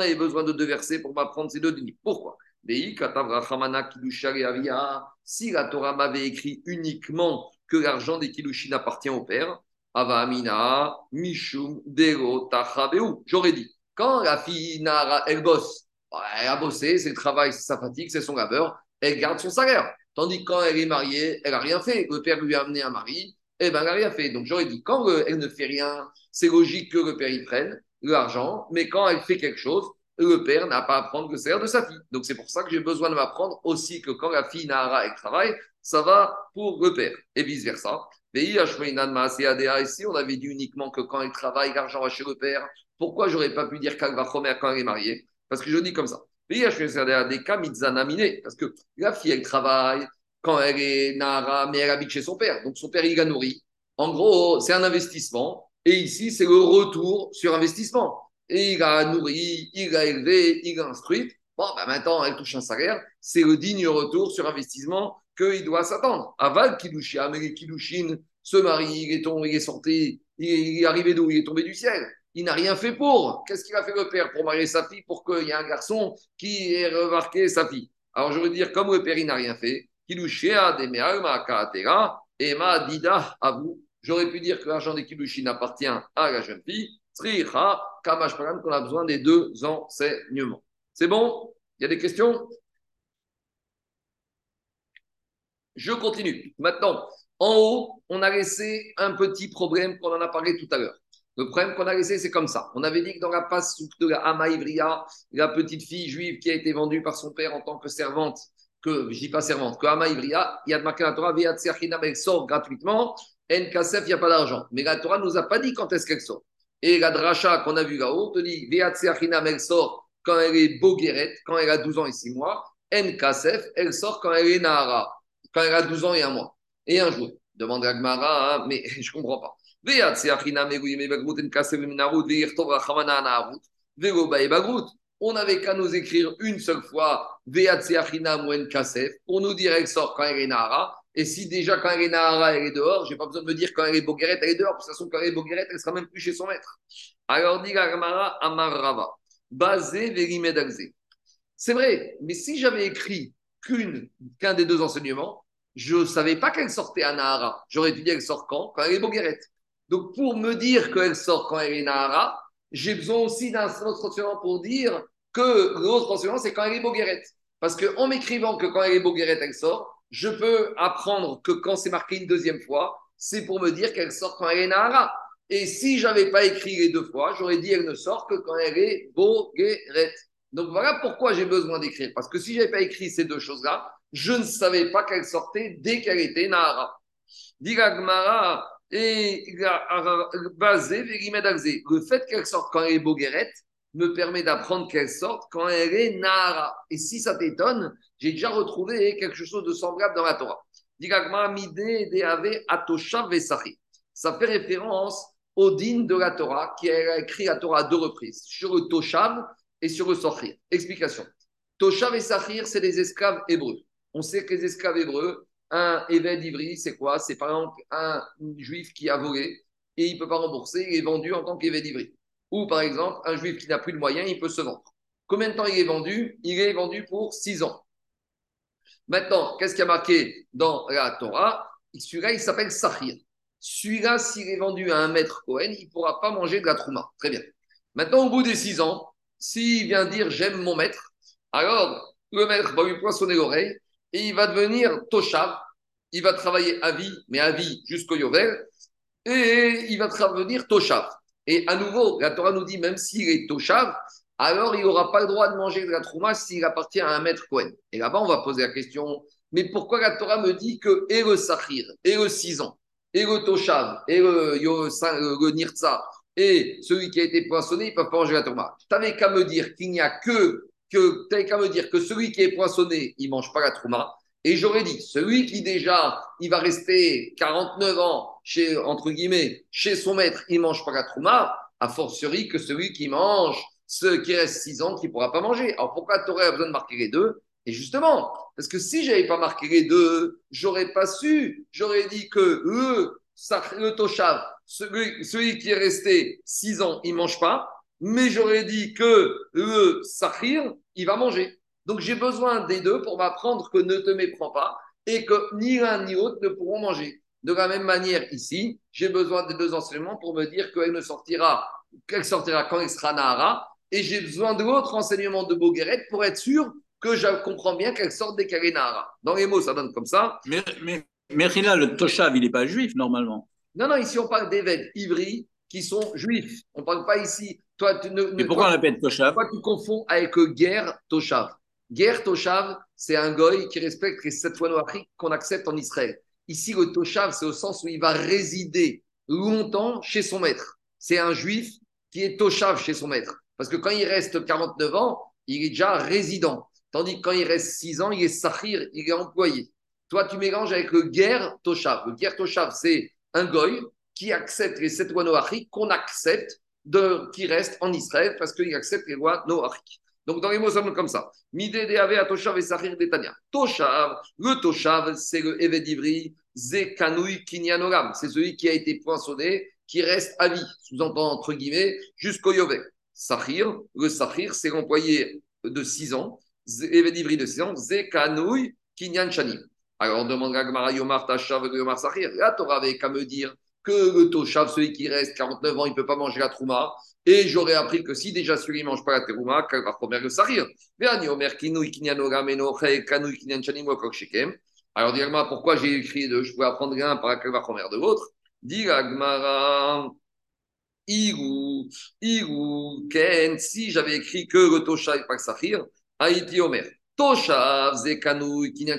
avait besoin de deux versets pour m'apprendre ces deux dîmes. Pourquoi? Si la Torah m'avait écrit uniquement que l'argent des Kilushin appartient au père, Avamina, Mishum, Dero, Tachabeu. J'aurais dit, quand la fille elle bosse, elle a bossé, c'est le travail, c'est sa fatigue, c'est son labeur, elle garde son salaire. Tandis que quand elle est mariée, elle n'a rien fait. Le père lui a amené un mari, eh ben, elle n'a rien fait. Donc j'aurais dit, quand elle ne fait rien, c'est logique que le père y prenne l'argent, mais quand elle fait quelque chose, le père n'a pas à prendre le salaire de sa fille. Donc c'est pour ça que j'ai besoin de m'apprendre aussi que quand la fille Nara elle travaille, ça va pour le père et vice versa. Ici, on avait dit uniquement que quand elle travaille, l'argent va chez le père. Pourquoi j'aurais pas pu dire qu'elle va quand elle est mariée? Parce que je dis comme ça. cas parce que la fille, elle travaille quand elle est Nara, mais elle habite chez son père. Donc son père, il la nourrit. En gros, c'est un investissement. Et ici, c'est le retour sur investissement. Et il a nourri, il a élevé, il a instruit. Bon, ben maintenant, elle touche un salaire. C'est le digne retour sur investissement qu'il doit s'attendre. Aval Kilushin, mais les Kilushin, ce mari, il est tombé, il est sorti, il est arrivé d'où? Il est tombé du ciel. Il n'a rien fait pour. Qu'est-ce qu'il a fait le père pour marier sa fille pour qu'il y ait un garçon qui ait remarqué sa fille? Alors je veux dire, comme le père, il n'a rien fait, Emma Dida, vous. J'aurais pu dire que l'argent des Kilushin appartient à la jeune fille. Sriha, Kamash qu'on a besoin des deux enseignements. C'est bon? Il y a des questions? Je continue. Maintenant, en haut, on a laissé un petit problème qu'on en a parlé tout à l'heure. Le problème qu'on a laissé, c'est comme ça. On avait dit que dans la passe de la Hama la petite fille juive qui a été vendue par son père en tant que servante, que je dis pas servante, que Hama il y a de marqué la Torah, elle sort gratuitement, NKSF, il n'y a pas d'argent. Mais la Torah ne nous a pas dit quand est-ce qu'elle sort. Et la dracha qu'on a vu là-haut te dit, elle sort quand elle est boguerette, quand elle a 12 ans et 6 mois. NKSF, elle sort quand elle est Nahara quand elle a 12 ans et un mois. Et un jour, demande à Gmara, hein, mais *laughs* je ne comprends pas. On n'avait qu'à nous écrire une seule fois pour nous dire qu'elle sort quand elle est Nahara. Et si déjà quand elle est Nahara, elle est dehors, j'ai pas besoin de me dire quand elle est Bogueret, elle est dehors. De toute façon, quand elle est Bogueret, elle sera même plus chez son maître. Alors dit Gamara Amar Rava, basé C'est vrai, mais si j'avais écrit qu'un des deux enseignements, je ne savais pas qu'elle sortait à Nahara. J'aurais dû dire qu'elle sort quand? Quand elle est Bogueret. Donc pour me dire qu'elle sort quand elle est Nahara, j'ai besoin aussi d'un autre enseignement pour dire que l'autre enseignement, c'est quand elle est Bogueret. Parce qu'en m'écrivant que quand elle est Bogueret, elle sort, je peux apprendre que quand c'est marqué une deuxième fois, c'est pour me dire qu'elle sort quand elle est Nahara. Et si je n'avais pas écrit les deux fois, j'aurais dit qu'elle ne sort que quand elle est Bogueret. Donc voilà pourquoi j'ai besoin d'écrire. Parce que si je n'avais pas écrit ces deux choses-là, je ne savais pas qu'elle sortait dès qu'elle était Nahara. Gmara, et basé, le fait qu'elle sorte quand elle est Bogueret me permet d'apprendre qu'elle sorte quand elle est Nahara. Et si ça t'étonne, j'ai déjà retrouvé quelque chose de semblable dans la Torah. Ça fait référence au din de la Torah qui a écrit la Torah à deux reprises, sur le Toshav et sur le Sochir. Explication. Toshav et Sachir, c'est des esclaves hébreux. On sait que les esclaves hébreux, un évêque d'Ivry, c'est quoi? C'est par exemple un juif qui a volé et il ne peut pas rembourser, il est vendu en tant qu'évêque d'Ivry. Ou par exemple, un juif qui n'a plus de moyens, il peut se vendre. Combien de temps il est vendu? Il est vendu pour six ans. Maintenant, qu'est-ce qui a marqué dans la Torah? Celui-là, il s'appelle Sahir. Celui-là, s'il est vendu à un maître Cohen, il ne pourra pas manger de la trouma. Très bien. Maintenant, au bout des six ans, s'il vient dire j'aime mon maître, alors le maître va lui poinçonner l'oreille et il va devenir Toshav. Il va travailler à vie, mais à vie jusqu'au Yovel, et il va devenir Toshav. Et à nouveau, la Torah nous dit, même s'il est Toshav, alors il n'aura pas le droit de manger de la trouma s'il appartient à un maître Cohen. Et là-bas, on va poser la question, mais pourquoi la Torah me dit que et le Sahir, et le 6 ans, et le Toshav, et le, le, et celui qui a été poinçonné, ils ne peuvent pas manger la trouma. Tu n'avais qu'à me dire qu'il n'y a que, que qu'à me dire que celui qui est poinçonné, il ne mange pas la trouma. Et j'aurais dit, celui qui déjà, il va rester 49 ans, chez, entre guillemets, chez son maître, il mange pas la trouma, a fortiori que celui qui mange, ce qui reste 6 ans, qui ne pourra pas manger. Alors pourquoi tu aurais besoin de marquer les deux? Et justement, parce que si j'avais pas marqué les deux, j'aurais pas su, j'aurais dit que le, le toshav, celui, qui est resté 6 ans, il mange pas, mais j'aurais dit que le sahir, il va manger. Donc j'ai besoin des deux pour m'apprendre que ne te méprends pas et que ni l'un ni l'autre ne pourront manger. De la même manière, ici, j'ai besoin des deux enseignements pour me dire qu'elle ne sortira, qu'elle sortira quand elle sera Nahara, et j'ai besoin de l'autre enseignement de Bogueret pour être sûr que je comprends bien qu'elle sorte des Nahara. Dans les mots, ça donne comme ça. Mais, mais, mais le Toshav, il n'est pas juif normalement. Non, non, ici on parle d'évêques ivri qui sont juifs. On ne parle pas ici. Toi, tu ne, mais pourquoi on l'appelle Toshav Toi, tu confonds avec guerre Toshav. Guerre Toshav, c'est un goy qui respecte les sept lois qu'on accepte en Israël. Ici, le Toshav, c'est au sens où il va résider longtemps chez son maître. C'est un juif qui est Toshav chez son maître. Parce que quand il reste 49 ans, il est déjà résident. Tandis que quand il reste 6 ans, il est Sahir, il est employé. Toi, tu mélanges avec le guerre Toshav. Le guerre Toshav, c'est un goy qui accepte les sept lois noachiques qu'on accepte de, qui reste en Israël parce qu'il accepte les lois noachiques. Donc, dans les mots, ça donne comme ça. Midé ave à Toshav et Sahir d'Etania. Toshav, le Toshav, c'est le Eved Ivri, Zekanui Kinyanogam. C'est celui qui a été poinçonné, qui reste à vie, sous-entend entre guillemets, jusqu'au Yovel. Sahir, le Sahir, c'est l'employé de 6 ans, Eved Ivri de 6 ans, Zekanui Kinyan Shanim. Alors, on demande à Gmara Yomar Tashav Yomar Sahir. La Torah avait qu'à me dire que le Toshav, celui qui reste 49 ans, il ne peut pas manger la Trouma. Et j'aurais appris que si déjà celui ne mange pas la terouma, qu'elle va remettre le sarir. Alors, dis-moi, pourquoi j'ai écrit deux? Je pouvais apprendre un par laquelle va de l'autre. Dis Gmara. Iru, Iru, Ken, si j'avais écrit que le Toshav pas le Sahir, Haïti Omer. Toshav, Zekanu, Kinyan.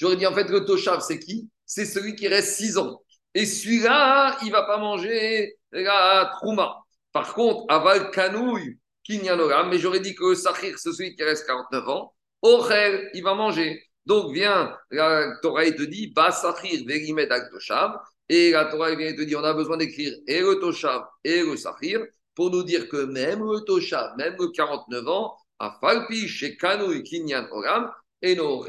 J'aurais dit en fait le Toshav, c'est qui? C'est celui qui reste 6 ans. Et celui-là, il ne va pas manger la Trouma. Par contre, aval kanouille, mais j'aurais dit que le sahir, c'est celui qui reste 49 ans. Ochel, il va manger. Donc, viens, la Torah te dit, ba sahir, verimed Et la Torah vient te dire on a besoin d'écrire et le Toshav et le pour nous dire que même le Toshav, même le 49 ans, à Falpi, chez Kanu Kinyan Oram, et nos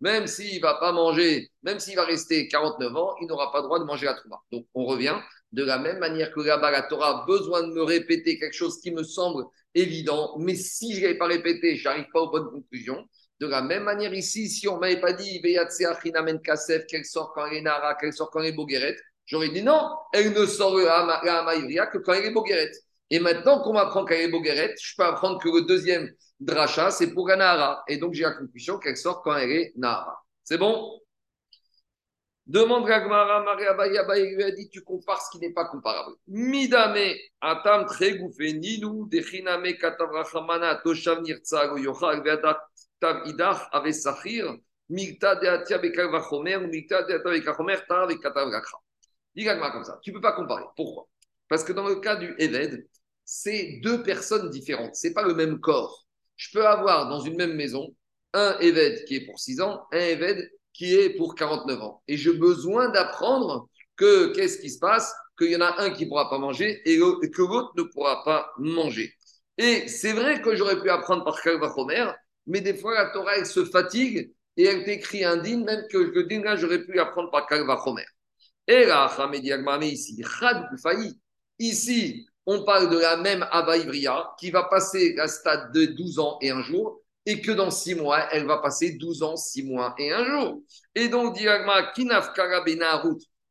même s'il ne va pas manger, même s'il va rester 49 ans, il n'aura pas le droit de manger la Trouma. Donc on revient de la même manière que là-bas, la Torah a besoin de me répéter quelque chose qui me semble évident, mais si je ne l'ai pas répété, je n'arrive pas aux bonnes conclusions. De la même manière ici, si on ne m'avait pas dit Kasef, qu'elle sort quand elle est Nara, qu'elle sort quand elle est Bogueret, j'aurais dit non, elle ne sort la Hamaïvria que quand elle est Bogueret. Et maintenant qu'on m'apprend qu'elle est Bogueret, je peux apprendre que le deuxième dracha, c'est pour la Nara. Et donc j'ai la conclusion qu'elle sort quand elle est Nara. C'est bon? Demande Gagmara, Maria Bayabaye lui a dit Tu compares ce qui n'est pas comparable. Midame, Atam, Tregoufe, Ninou, Dechiname, Katavrachamana, Toshav, Nirtzago, Yochal, Veadat, Tav, Idach, Ave Sachir, Mikta, Deatia, Bekalvachomer, Mikta, Deatia, Bekachomer, Tav. Dis Gagmara comme ça. Tu ne peux pas comparer. Pourquoi? Parce que dans le cas du Eved, c'est deux personnes différentes. Ce n'est pas le même corps. Je peux avoir dans une même maison un Eved qui est pour 6 ans, un Eved qui est pour 49 ans. Et j'ai besoin d'apprendre que qu'est-ce qui se passe, qu'il y en a un qui ne pourra pas manger et que l'autre ne pourra pas manger. Et c'est vrai que j'aurais pu apprendre par Kalvachomer, mais des fois la Torah elle se fatigue et elle t'écrit un din, même que le din là j'aurais pu apprendre par Kalvachomer. Et là, ici, ici, on parle de la même Abaïvria qui va passer la stade de 12 ans et un jour et que dans six mois, elle va passer 12 ans, six mois et un jour. Et donc, Diagma, Kinaf Karabena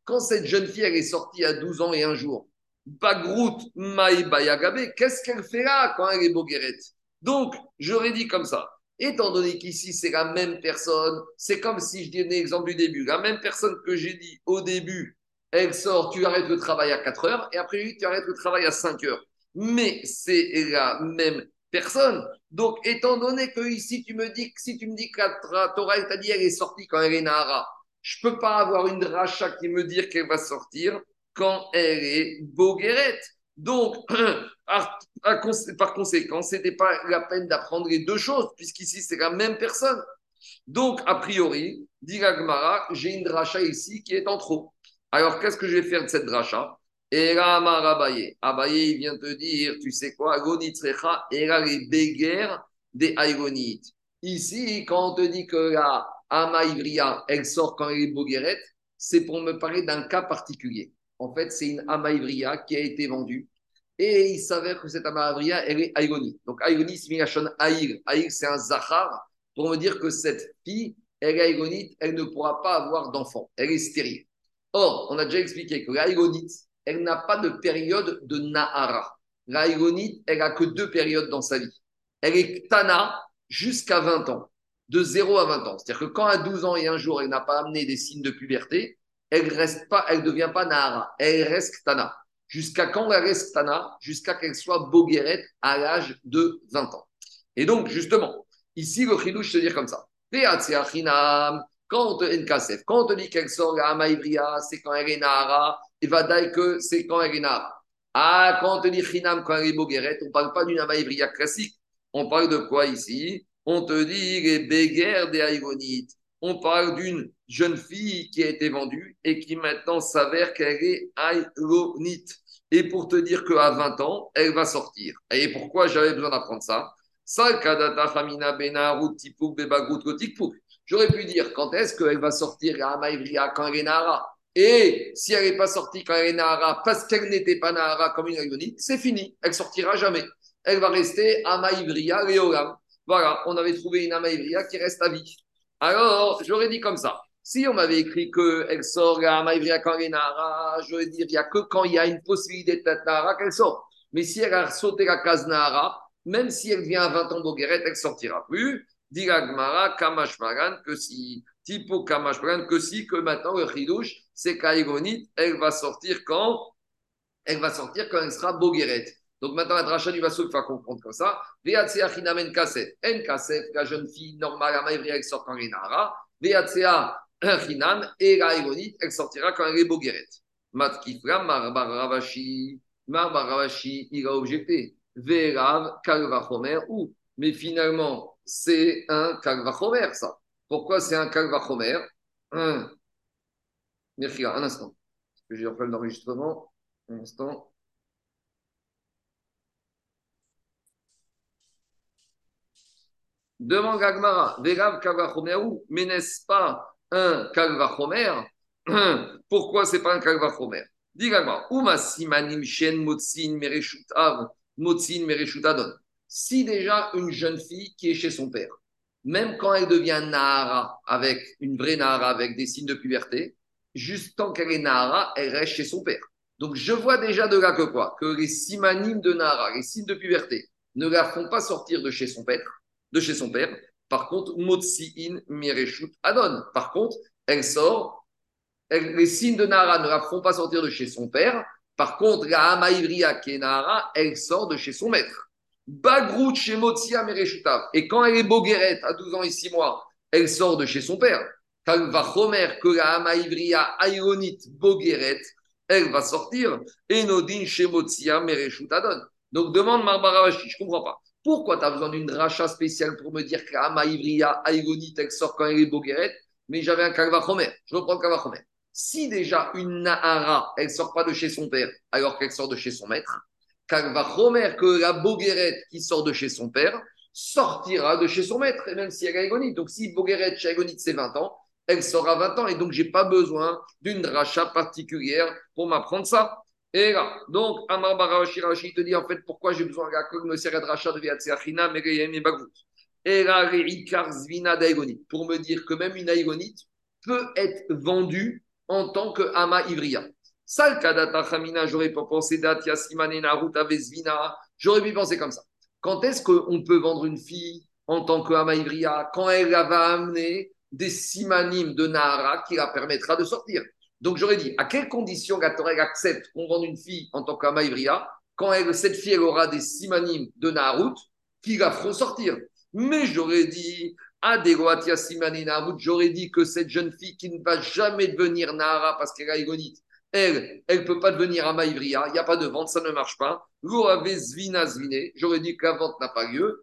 quand cette jeune fille, elle est sortie à 12 ans et un jour, Bagrout Bayagabe, qu'est-ce qu'elle fait là quand elle est Bogueret Donc, j'aurais dit comme ça. Étant donné qu'ici, c'est la même personne, c'est comme si je donnais l'exemple du début. La même personne que j'ai dit au début, elle sort, tu arrêtes le travail à 4 heures, et après, tu arrêtes le travail à 5 heures. Mais c'est la même personne. Donc, étant donné que ici, tu me dis que si tu me dis que la Torah t'a dit elle est sortie quand elle est Nahara, je peux pas avoir une dracha qui me dit qu'elle va sortir quand elle est Bogueret. Donc, *clears throat* par conséquent, ce n'était pas la peine d'apprendre les deux choses, puisqu'ici, c'est la même personne. Donc, a priori, dit j'ai une dracha ici qui est en trop. Alors, qu'est-ce que je vais faire de cette dracha? Et là, Abaye, Abaye, il vient te dire, tu sais quoi, Agonitrecha, et là, les des Aïgonites. Ici, quand on te dit que la elle sort quand elle est boguerette, c'est pour me parler d'un cas particulier. En fait, c'est une Amaïvria qui a été vendue. Et il s'avère que cette Amaïvria, elle est Aïgonite. Donc, Aïgonite, c'est c'est un Zahar pour me dire que cette fille, elle est Aïgonite, elle ne pourra pas avoir d'enfant. Elle est stérile. Or, on a déjà expliqué que l'Aïgonite, elle n'a pas de période de Nahara. La elle n'a que deux périodes dans sa vie. Elle est Tana jusqu'à 20 ans, de 0 à 20 ans. C'est-à-dire que quand à 12 ans et un jour, elle n'a pas amené des signes de puberté, elle reste pas, elle devient pas Nahara, elle reste Tana. Jusqu'à quand elle reste Tana? Jusqu'à qu'elle soit Bogueret à l'âge de 20 ans. Et donc, justement, ici, le chidouche se dire comme ça. Quand on te, quand dit qu'elle sort la Amaïbria, c'est quand elle est Nahara, il va dire que c'est quand elle est Ah, quand on te dit Chinam, quand elle est Bogueret, on ne parle pas d'une Amaïvria classique. On parle de quoi ici? On te dit les béguerres des Aïgonites. On parle d'une jeune fille qui a été vendue et qui maintenant s'avère qu'elle est Aïgonite. Et pour te dire qu'à 20 ans, elle va sortir. Et pourquoi j'avais besoin d'apprendre ça? J'aurais pu dire quand est-ce qu'elle va sortir à Amaïvria, quand elle est. Et si elle n'est pas sortie quand elle est parce qu'elle n'était pas Nahara comme une Aïgonite, c'est fini. Elle sortira jamais. Elle va rester Amaïvria Léolam. Voilà, on avait trouvé une Amaïvria qui reste à vie. Alors, j'aurais dit comme ça. Si on m'avait écrit qu'elle sort à Amaïvria quand elle est Nahara, j'aurais dit il n'y a que quand il y a une possibilité d'être Nahara qu'elle sort. Mais si elle a sauté la case Nahara, même si elle vient à 20 ans d'Ogueret, elle ne sortira plus. Dit Gmara, Kamashmaran, que si, Tipo Kamashmaran, que si, que maintenant le Chidouche, c'est qu'Aïgonite, elle va sortir quand Elle va sortir quand elle sera Bogueret. Donc maintenant, la dracha du Vassouk va comprendre comme ça. Veatsea Chinam En Kasef. En Kasef, la jeune fille normale à Maïvri, elle sort quand elle est Nahara. Veatsea Chinam, et la elle sortira quand elle est Bogueret. Matkifra, Marbar Ravashi. Marbar Ravashi, il a objecté. Verav, Kalvachomer, ou. Mais finalement, c'est un Kalvachomer, ça. Pourquoi c'est un Kalvachomer un instant. que j'ai un. Un instant. Demande Gagmara, Vérav Kalvachomeru, mais n'est-ce pas un Kalvachomer *clears throat* Pourquoi c'est pas un Kalvachomer Dis Gagmara, Uma Simanim Shen Motsin Mereshutav, Motsin Mereshutadon. Si déjà une jeune fille qui est chez son père, même quand elle devient Nahara, avec une vraie Nahara, avec des signes de puberté, juste tant qu'elle est Nahara, elle reste chez son père. Donc je vois déjà de là que quoi? Que les simanim de Nahara, les signes de puberté, ne la font pas sortir de chez son père, de chez son père. Par contre, Motsiin Mireshut Adon. Par contre, elle sort, les signes de Nahara ne la font pas sortir de chez son père. Par contre, la Hamaïvria qui est Nahara, elle sort de chez son maître. Bagrout chez Motsia Mereshutav. Et quand elle est Bogueret, à 12 ans et 6 mois, elle sort de chez son père. Quand elle va Chomer, que la Hamaïvria Aïronit Bogueret, elle va sortir. Et Nodin chez Motsia Mereshutadon. Donc demande Marbara Vashi, je ne comprends pas. Pourquoi tu as besoin d'une rachat spéciale pour me dire que Ama Ivria, Aïgonite, elle sort quand elle est Bogueret, mais j'avais un Kalvachomer. Je reprends le Kalvachomer. Si déjà une Nahara, elle sort pas de chez son père, alors qu'elle sort de chez son maître, Kalvachomer, que la Bogueret qui sort de chez son père, sortira de chez son maître, et même si elle est Aïgonite. Donc si Bogueret chez Aïgonite, c'est 20 ans, elle sort à 20 ans, et donc j'ai pas besoin d'une rachat particulière pour m'apprendre ça. Et là, donc, Amar Barashi Rashi te dit en fait pourquoi j'ai besoin de la me de rachat de Viatseachina, Bagout. Et là, Zvina d'Aïgonite, pour me dire que même une Aïgonite peut être vendue en tant que Ama Ivria. Sal Kadata Chamina, j'aurais pas pensé Datia Simane Narut Zvina, j'aurais pu penser comme ça. Quand est-ce qu'on peut vendre une fille en tant que Ama Ivria Quand elle va amener des simanim de Nahara qui la permettra de sortir. Donc j'aurais dit, à quelles conditions la accepte qu'on vende une fille en tant qu'Amaïvria quand cette fille aura des simanim de Naharut qui la feront sortir? Mais j'aurais dit, à Degoatia Simani Naharut, j'aurais dit que cette jeune fille qui ne va jamais devenir Nahara parce qu'elle a Igonite, elle, elle ne peut pas devenir Amaïvria, il n'y a pas de vente, ça ne marche pas. Zvina Zvine, j'aurais dit que la vente n'a pas lieu.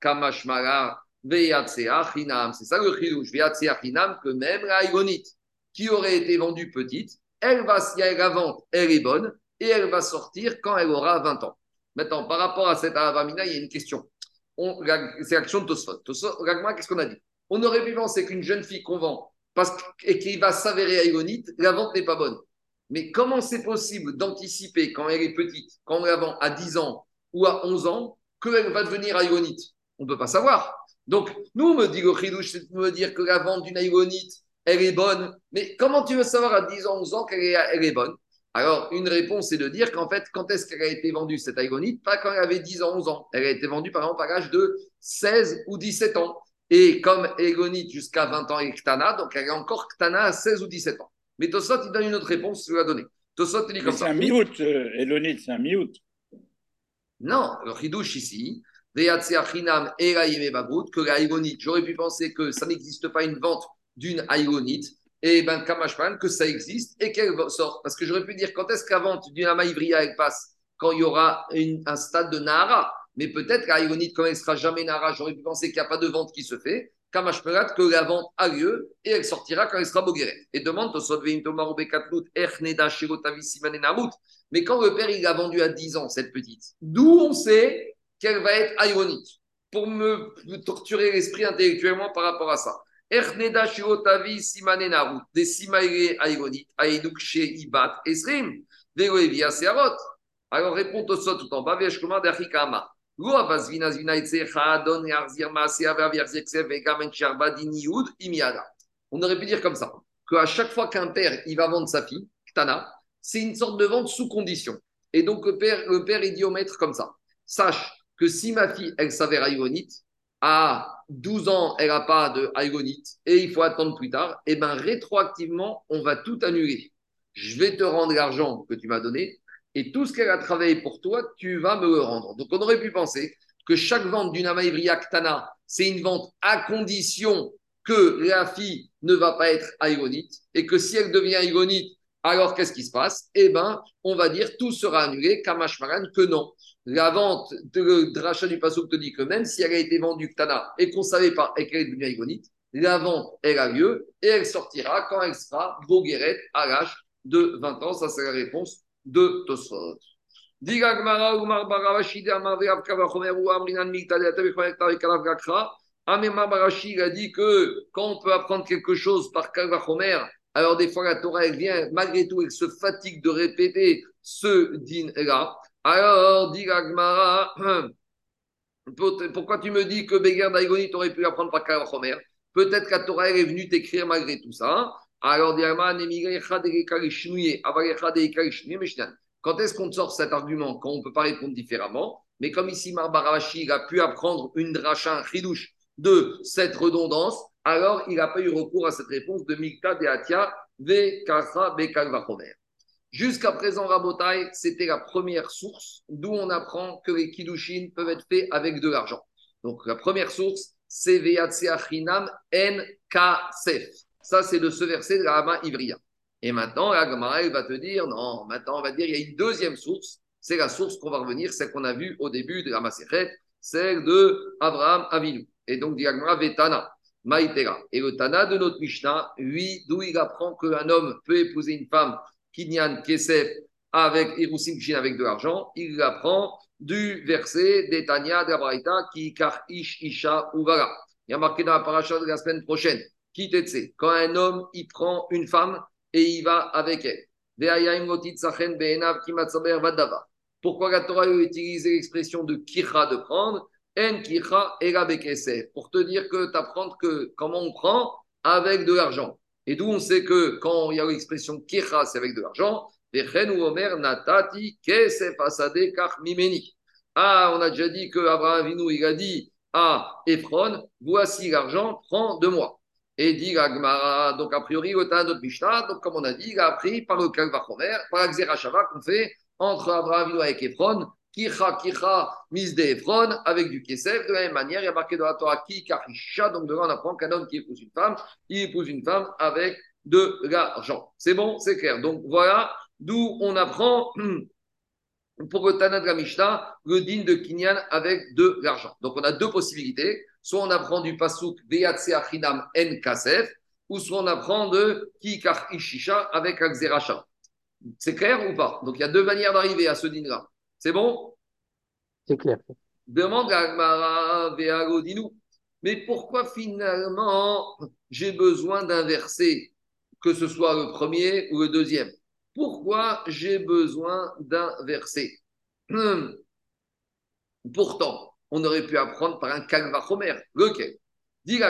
Kamashmara, Chinam. C'est ça le chidouche, Veyatsea Chinam, que même la Igonite qui aurait été vendue petite, elle va, si elle la vente, elle est bonne, et elle va sortir quand elle aura 20 ans. Maintenant, par rapport à cette Avamina, il y a une question. C'est l'action de Tosfot. Tosfot, qu'est-ce qu'on a dit? On aurait pu penser qu'une jeune fille qu'on vend parce et qui va s'avérer aïgonite, la vente n'est pas bonne. Mais comment c'est possible d'anticiper quand elle est petite, quand on la vend à 10 ans ou à 11 ans, qu'elle va devenir aïgonite On ne peut pas savoir. Donc, nous, me dit le c'est de me dire que la vente d'une aïgonite, elle est bonne. Mais comment tu veux savoir à 10 ans, 11 ans qu'elle est, bonne? Alors, une réponse, c'est de dire qu'en fait, quand est-ce qu'elle a été vendue, cette aïgonite Pas quand elle avait 10 ans, 11 ans. Elle a été vendue, par exemple, à l'âge de 16 ou 17 ans. Et comme Egonite jusqu'à 20 ans est Ktana, donc elle est encore Ktana à 16 ou 17 ans. Mais Tosot, il donne une autre réponse, tu lui as donné. Tosot, il dit comme ça. C'est un mi-août, euh, c'est un mi-août. Non, le Hidouche ici, que la j'aurais pu penser que ça n'existe pas une vente d'une aïgonite, et ben Kamashman, que ça existe et qu'elle sort. Parce que j'aurais pu dire quand est-ce qu'à vente d'une Amaïvria elle passe Quand il y aura un stade de Nahara? Mais peut-être qu'Aïgonite, quand elle ne sera jamais Nahara, j'aurais pu penser qu'il n'y a pas de vente qui se fait. Kamashperat, que la vente a lieu et elle sortira quand elle sera Bogueret. Et demande Mais quand le père il a vendu à 10 ans cette petite, d'où on sait qu'elle va être Aïgonite Pour me torturer l'esprit intellectuellement par rapport à ça. Erneda Shirotavi Simanenaru, des Simaire Aïgonit, Aïdouk chez Ibat, Esrim, Searot. Alors sot tout en bas, Veshkoma. On aurait pu dire comme ça, qu'à chaque fois qu'un père il va vendre sa fille, Ktana, c'est une sorte de vente sous condition. Et donc le père, le père dit au maître comme ça Sache que si ma fille, elle s'avère aïgonite, à 12 ans, elle n'a pas de aïgonite et il faut attendre plus tard, et eh bien rétroactivement, on va tout annuler. Je vais te rendre l'argent que tu m'as donné et tout ce qu'elle a travaillé pour toi, tu vas me le rendre. Donc on aurait pu penser que chaque vente d'une Amaïvria Ktana, c'est une vente à condition que la fille ne va pas être aïgonite et que si elle devient aïgonite, alors qu'est-ce qui se passe? Eh bien, on va dire tout sera annulé, Kamashmaran, que non la vente de Dracha du Passouk te dit que même si elle a été vendue Ktana et qu'on ne savait pas et qu'elle est devenue la vente, elle a lieu et elle sortira quand elle sera Bogueret à l'âge de 20 ans. Ça, c'est la réponse de Tosfot. Digagmara Umar Baravashi de Avkavachomer ou Amrinan Barashi il a dit que quand on peut apprendre quelque chose par Kalvachomer, alors des fois la Torah elle vient malgré tout elle se fatigue de répéter ce din-là. Alors, dit Agmara, *clears throat* pourquoi tu me dis que Beger Daigoni t'aurais pu apprendre par Kalvachomer Peut-être que la Torah elle est venue t'écrire malgré tout ça. Alors, quand est-ce qu'on sort cet argument Quand on ne peut pas répondre différemment? Mais comme ici, Marbaravashi a pu apprendre une dracha, chidouche de cette redondance, alors il n'a pas eu recours à cette réponse de Mikta de Atia. Jusqu'à présent, Rabotai, c'était la première source d'où on apprend que les kiddushin peuvent être faits avec de l'argent. Donc la première source, c'est Veatseachinam En Kasef. Ça, c'est de ce verset de la Hama Ivria. Et maintenant, la va te dire, non, maintenant, on va dire, il y a une deuxième source. C'est la source qu'on va revenir, celle qu'on a vue au début de la Maseret, celle de Abraham Avinu. Et donc, dit la Vetana, Maïtera. Et le Tana de notre Mishnah, lui, d'où il apprend qu'un homme peut épouser une femme, Kinyan Kesef, avec Irusim avec de l'argent, il l'apprend du verset d'Etania de la qui kar ish isha uvara. Il y a marqué dans la paracha de la semaine prochaine. Quand un homme, il prend une femme et il va avec elle. Pourquoi la a utilisé l'expression de kira de prendre? En kira Pour te dire que tu apprends que comment on prend avec de l'argent. Et d'où on sait que quand il y a l'expression kira, c'est avec de l'argent. Ah, on a déjà dit que Abraham il a dit à Ephron, voici l'argent, prends de moi. Et dit Agmara, donc a priori, le Tana de Mishnah, donc comme on a dit, il a appris par le Kalvachomer, par Xerashava qu'on fait entre Abraham et Ephron, Kicha, Kicha, mise Ephron, avec du Kesef. De la même manière, il y a marqué dans la Torah Ki, Karisha, donc devant on apprend qu'un homme qui épouse une femme, il épouse une femme avec de l'argent. C'est bon, c'est clair. Donc voilà d'où on apprend *clears throat* pour le Tana de la Mishnah le din de Kinyan avec de l'argent. Donc on a deux possibilités. Soit on apprend du pasuk Veyatse Achinam En Kasef, ou soit on apprend de Kikar Ishisha avec Akzeracha. C'est clair ou pas? Donc il y a deux manières d'arriver à ce din-là. C'est bon? C'est clair. Demande à Agmara Veagodinu. Mais pourquoi finalement j'ai besoin d'inverser, que ce soit le premier ou le deuxième? Pourquoi j'ai besoin d'inverser? *clears throat* Pourtant, on aurait pu apprendre par un kalvachomer. Lequel Dit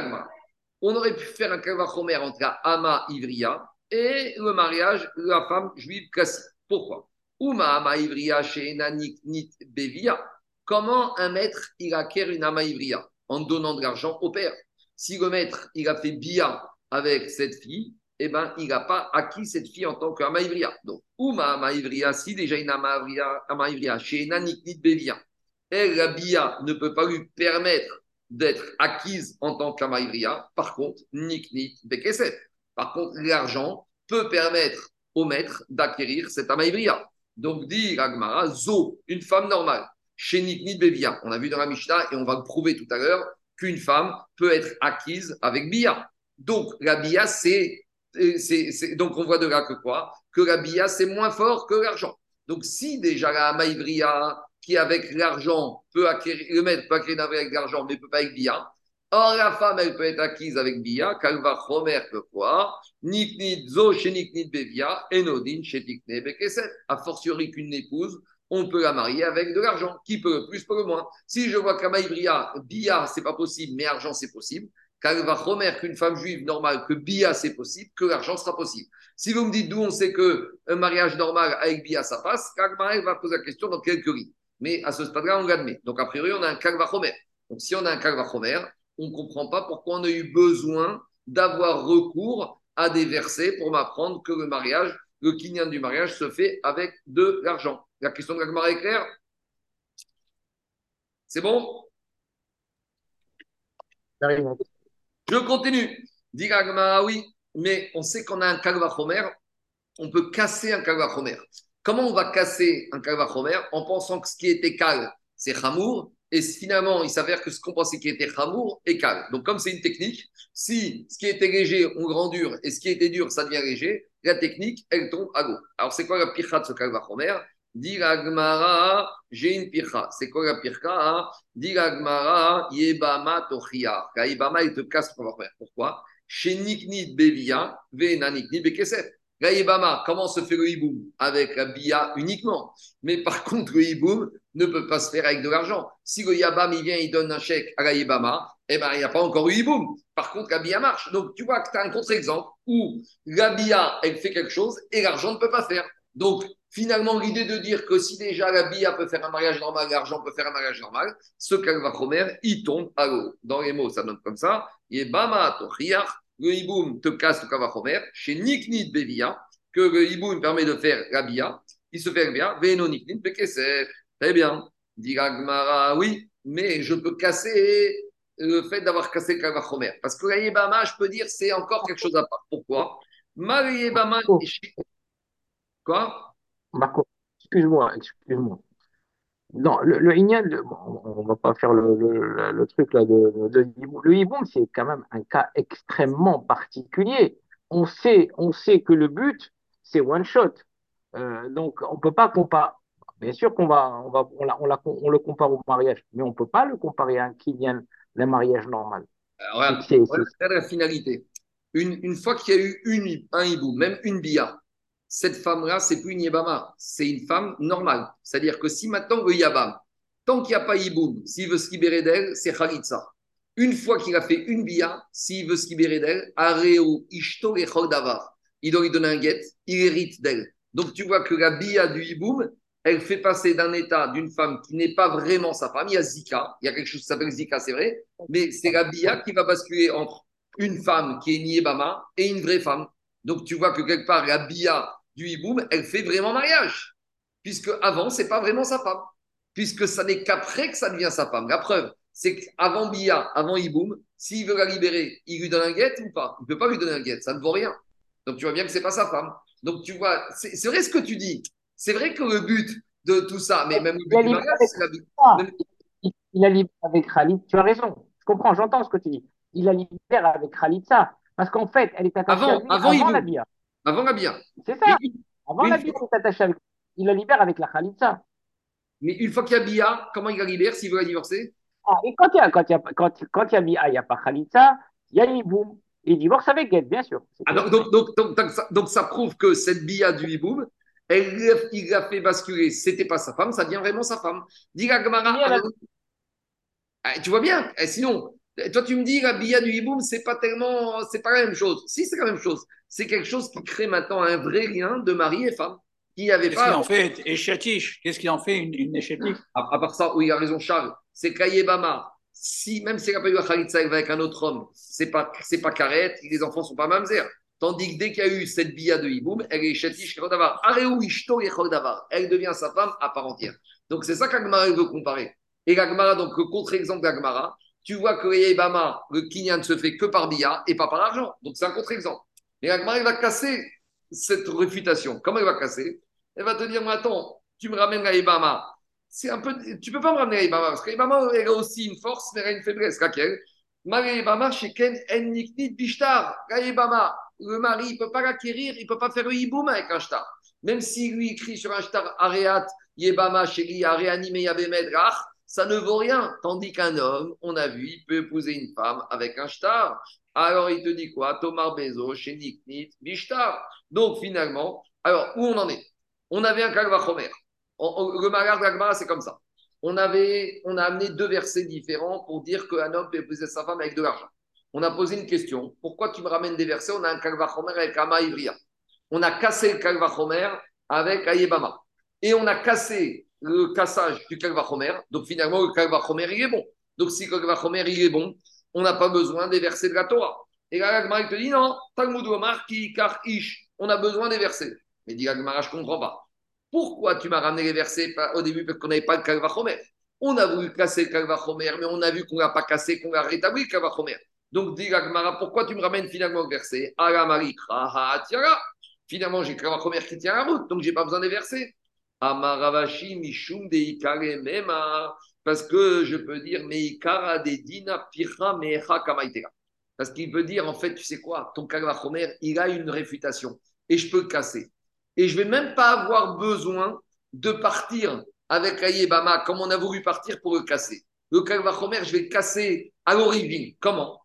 On aurait pu faire un kalvachomer entre Ama Ivria et le mariage de la femme juive classique. Pourquoi? Uma Ama Ivria chez Nit Bevia. Comment un maître il acquiert une Ama Ivria En donnant de l'argent au père. Si le maître il a fait Bia avec cette fille, eh ben, il n'a pas acquis cette fille en tant qu'Ama Ivria. Donc, Uma Ama Ivria, si déjà une Ama Ivria chez Nit Bevia elle, la bia, ne peut pas lui permettre d'être acquise en tant qu'amaïvria. Par contre, niknit bekesef. Par contre, l'argent peut permettre au maître d'acquérir cette amaïvria. Donc, dit Ragmara, zo, une femme normale, chez niknit bevia. On a vu dans la Mishnah et on va le prouver tout à l'heure qu'une femme peut être acquise avec bia. Donc, la bia, c'est. Donc, on voit de là que quoi? Que la bia, c'est moins fort que l'argent. Donc, si déjà la qui, avec l'argent, peut acquérir, le maître peut acquérir avec l'argent, mais ne peut pas avec Bia. Or, la femme, elle peut être acquise avec Bia, Kalva Chomer que quoi Niknit Zo chez Niknit Bevia, Enodin chez Tikne Bekeset. A fortiori qu'une épouse, on peut la marier avec de l'argent. Qui peut le plus, peut le moins. Si je vois qu'à Maïbria, Bia, c'est pas possible, mais argent, c'est possible. Kalva Chomer qu'une femme juive normale, que Bia, c'est possible, que l'argent sera possible. Si vous me dites d'où on sait qu'un mariage normal avec Bia, ça passe, Kalva va poser la question dans quelques lignes mais à ce stade-là, on l'admet. Donc, a priori, on a un kalvachomer. Donc, si on a un kalvachomer, on ne comprend pas pourquoi on a eu besoin d'avoir recours à des versets pour m'apprendre que le mariage, le kinyan du mariage se fait avec de l'argent. La question de la est claire? C'est bon? Je continue. Dit oui, mais on sait qu'on a un kalvachomer, on peut casser un kalvachomer. Comment on va casser un kalvachomer en pensant que ce qui était cal, c'est chamour, Et finalement, il s'avère que ce qu'on pensait qui était Hamour est calme. Donc, comme c'est une technique, si ce qui était léger, on le rend dur, et ce qui était dur, ça devient léger, la technique, elle tombe à gauche. Alors, c'est quoi la pircha de ce Kalvachomer Dit Agmara, j'ai une pircha. C'est quoi la pircha Dit Agmara, Yebama Tochia. Yebama, il te casse ton Kalvachomer. Pourquoi? Chez Niknit Bevia, Vena Niknit Bekesef. La Yebama, comment se fait le hiboum Avec la bia uniquement? Mais par *laughs* contre, le hiboum ne peut pas se faire avec de l'argent. Si le Yabam, il vient, il donne un chèque à la Yebama, eh ben, il n'y a pas encore eu hiboum. Par contre, la bia marche. Donc, tu vois que tu as un contre-exemple où la bia, elle fait quelque chose et l'argent ne peut pas faire. Donc, finalement, l'idée de dire que si déjà la bia peut faire un mariage normal, l'argent peut faire un mariage normal, ce kalvachomer, il tombe à l'eau. Dans les mots, ça donne comme ça. Yebama, tochiach, le hiboum te casse le kavachomer, chez Niknit Bevia, que le hiboum permet de faire la bia, il se fait bien, Veno Niknit Bekesef. Très bien. Dit Gmara, oui, mais je peux casser le fait d'avoir cassé le kavachomer. Parce que la yebama, je peux dire, c'est encore quelque chose à part. Pourquoi? Ma yebama. Quoi? Marco, excuse-moi, excuse-moi. Non, le, le Inyan, le- bon, on va pas faire le, le- le truc là de, de. Le hiboum, c'est quand même un cas extrêmement particulier. On sait, on sait que le but, c'est one shot. Euh, donc, on peut pas comparer. Bien sûr qu'on va, on va, on, la- on, la- on le compare au mariage, mais on peut pas le comparer à un Kinyan, le mariage normal. Alors, Donc, regarde, c'est, c'est- la finalité. Une, une fois qu'il y a eu une, un hibou, même une bia, cette femme-là, c'est plus une yabama, c'est une femme normale. C'est-à-dire que si maintenant le yabam, tant qu'il n'y a pas hiboum, s'il veut se libérer d'elle, c'est khalitsa. Une fois qu'il a fait une bia, s'il veut se libérer d'elle, areo ishto et davar. Il doit lui donner un guet, il hérite d'elle. Donc tu vois que la bia du hiboum, elle fait passer d'un état d'une femme qui n'est pas vraiment sa femme. Il y a Zika, il y a quelque chose qui s'appelle Zika, c'est vrai, mais c'est la bia qui va basculer entre une femme qui est une yébama et une vraie femme. Donc tu vois que quelque part, la bia du hiboum, elle fait vraiment mariage. Puisque avant, c'est pas vraiment sa femme. Puisque ça n'est qu'après que ça devient sa femme. La preuve, c'est qu'avant bia, avant hiboum, s'il veut la libérer, il lui donne un guet ou pas? Il ne peut pas lui donner un guet, ça ne vaut rien. Donc tu vois bien que c'est pas sa femme. Donc tu vois, c'est vrai ce que tu dis. C'est vrai que le but de tout ça, mais même le but du mariage, c'est la Même- il, il a libéré avec Khalid. Tu as raison. Je comprends, j'entends ce que tu dis. Il a libéré avec Khalitsa. Parce qu'en fait, elle est attachée Avant- à lui avant avant, la bia. Avant la bia. C'est Mais ça. une, Avant la elle est attachée avec Il la libère avec la Khalitsa. mais une fois qu'il y a bia, comment il la libère s'il veut la divorcer? Ah, et quand il y a, quand il y a, quand, quand il y a bia, il n'y a pas Khalitsa, il y a Hiboum. Il divorce avec Gued, bien sûr. Ah, donc, donc, donc, donc, ça, donc, ça prouve que cette bia du elle, l'a- il l'a fait basculer, c'était pas sa femme, ça devient vraiment sa femme. Dis la Gemara, Mais ah, tu vois bien, Eh, sinon, toi tu me dis la bia du hiboum, c'est pas tellement, c'est pas la même chose. Si, c'est la même chose. C'est quelque chose qui crée maintenant un vrai lien de mari et femme. Qui avait Qu'est-ce pas. qu'il en fait Échatiche Qu'est-ce qu'il en fait une, une échatique À, à part ça, oui, il a raison, Charles. C'est Kayebama. Si, même s'il n'a pas eu la Khalitsa avec un autre homme, c'est pas, c'est pas Karet, les enfants sont pas mamzer. Tandis que dès qu'il y a eu cette bia de Hiboum, elle est Chodavar. Areu Ishto Chodavar. Elle devient sa femme à part entière. Donc c'est ça qu'Agmara veut comparer. Et l'Agmara, donc le contre-exemple d'Agmara, tu vois que Yebama, le Kinyan ne se fait que par bia et pas par argent. Donc c'est un contre-exemple. Et l'Agmara, il va casser cette réfutation. Comment elle va casser? Elle va te dire, mais attends, tu me ramènes à Yebama c'est un peu. Tu peux pas me ramener à Ibama parce qu'Ibama, elle a aussi une force, mais elle a une faiblesse. Laquelle Ibama, chez Ken, En Bishtar. Ibama, le mari, il peut pas l'acquérir, il peut pas faire le hiboum avec un shtar. Même si lui écrit sur un shtar Areat, Yebama, chéri, Areanime, Yabemed, Rach, ça ne vaut rien. Tandis qu'un homme, on a vu, il peut épouser une femme avec un shtar. Alors il te dit quoi? Tomar Bezo, chez Niknit Bishtar. Donc finalement, alors où on en est? On avait un Kalvachomer. Le la Gemara, c'est comme ça. On, avait, on a amené deux versets différents pour dire qu'un homme peut épouser sa femme avec de l'argent. On a posé une question. Pourquoi tu me ramènes des versets? On a un Kalvachomer avec Ama Ivria. On a cassé le Kalvachomer avec Ayebama. Et on a cassé le cassage du Kalvachomer. Donc finalement, le Kalvachomer, il est bon. Donc si le Kalvachomer, il est bon, on n'a pas besoin des versets de la Torah. Et là, la te dit non, Talmud Omar, ki kar ish. On a besoin des versets. Mais dit la je ne comprends pas. Pourquoi tu m'as ramené les versets au début parce qu'on n'avait pas le Kalvachomer On a voulu casser le Kalvachomer, mais on a vu qu'on ne l'a pas cassé, qu'on a rétabli le Kalvachomer. Donc, dit la pourquoi tu me ramènes finalement le verset? Ala Marie. Finalement, j'ai le Kalvachomer qui tient la route, donc j'ai pas besoin des versets. Amaravashi, Mishum, Deikare, Mema. Parce que je peux dire, Meikara de Dina Pirra Mecha Kamaitera. Parce qu'il peut dire, en fait, tu sais quoi, ton Kalvachomer, il a une réfutation et je peux casser. Et je ne vais même pas avoir besoin de partir avec Ayebama comme on a voulu partir pour le casser. Le Kalvachomer, je vais casser à l'origine. Comment?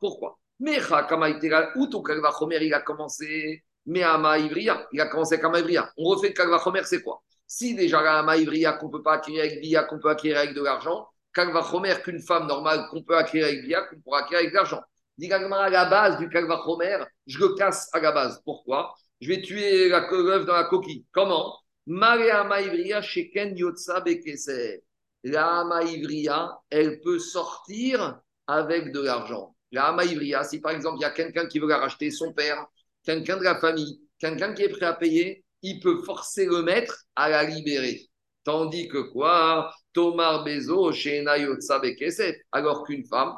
Pourquoi? Mecha Kamaitera, où ton Kalvachomer, il a commencé? Meama Ivria, il a commencé avec Ivria. On refait Kalvachomer, c'est quoi? Si déjà la Maïvria qu'on ne peut pas acquérir avec Bia, qu'on peut acquérir avec de l'argent, Kalvachomer qu'une femme normale qu'on peut acquérir avec Bia, qu'on pourra acquérir avec de l'argent. Dit à la base du Kalvachomer, je le casse à la base. Pourquoi? Je vais tuer la l'œuf dans la coquille. Comment? Maria Maïvria Sheken Yotsa Bekese. La Maïvria, elle peut sortir avec de l'argent. La Maïvria, si par exemple il y a quelqu'un qui veut la racheter, son père, quelqu'un de la famille, quelqu'un qui est prêt à payer, il peut forcer le maître à la libérer. Tandis que quoi? Tomar Bezo, chez alors qu'une femme,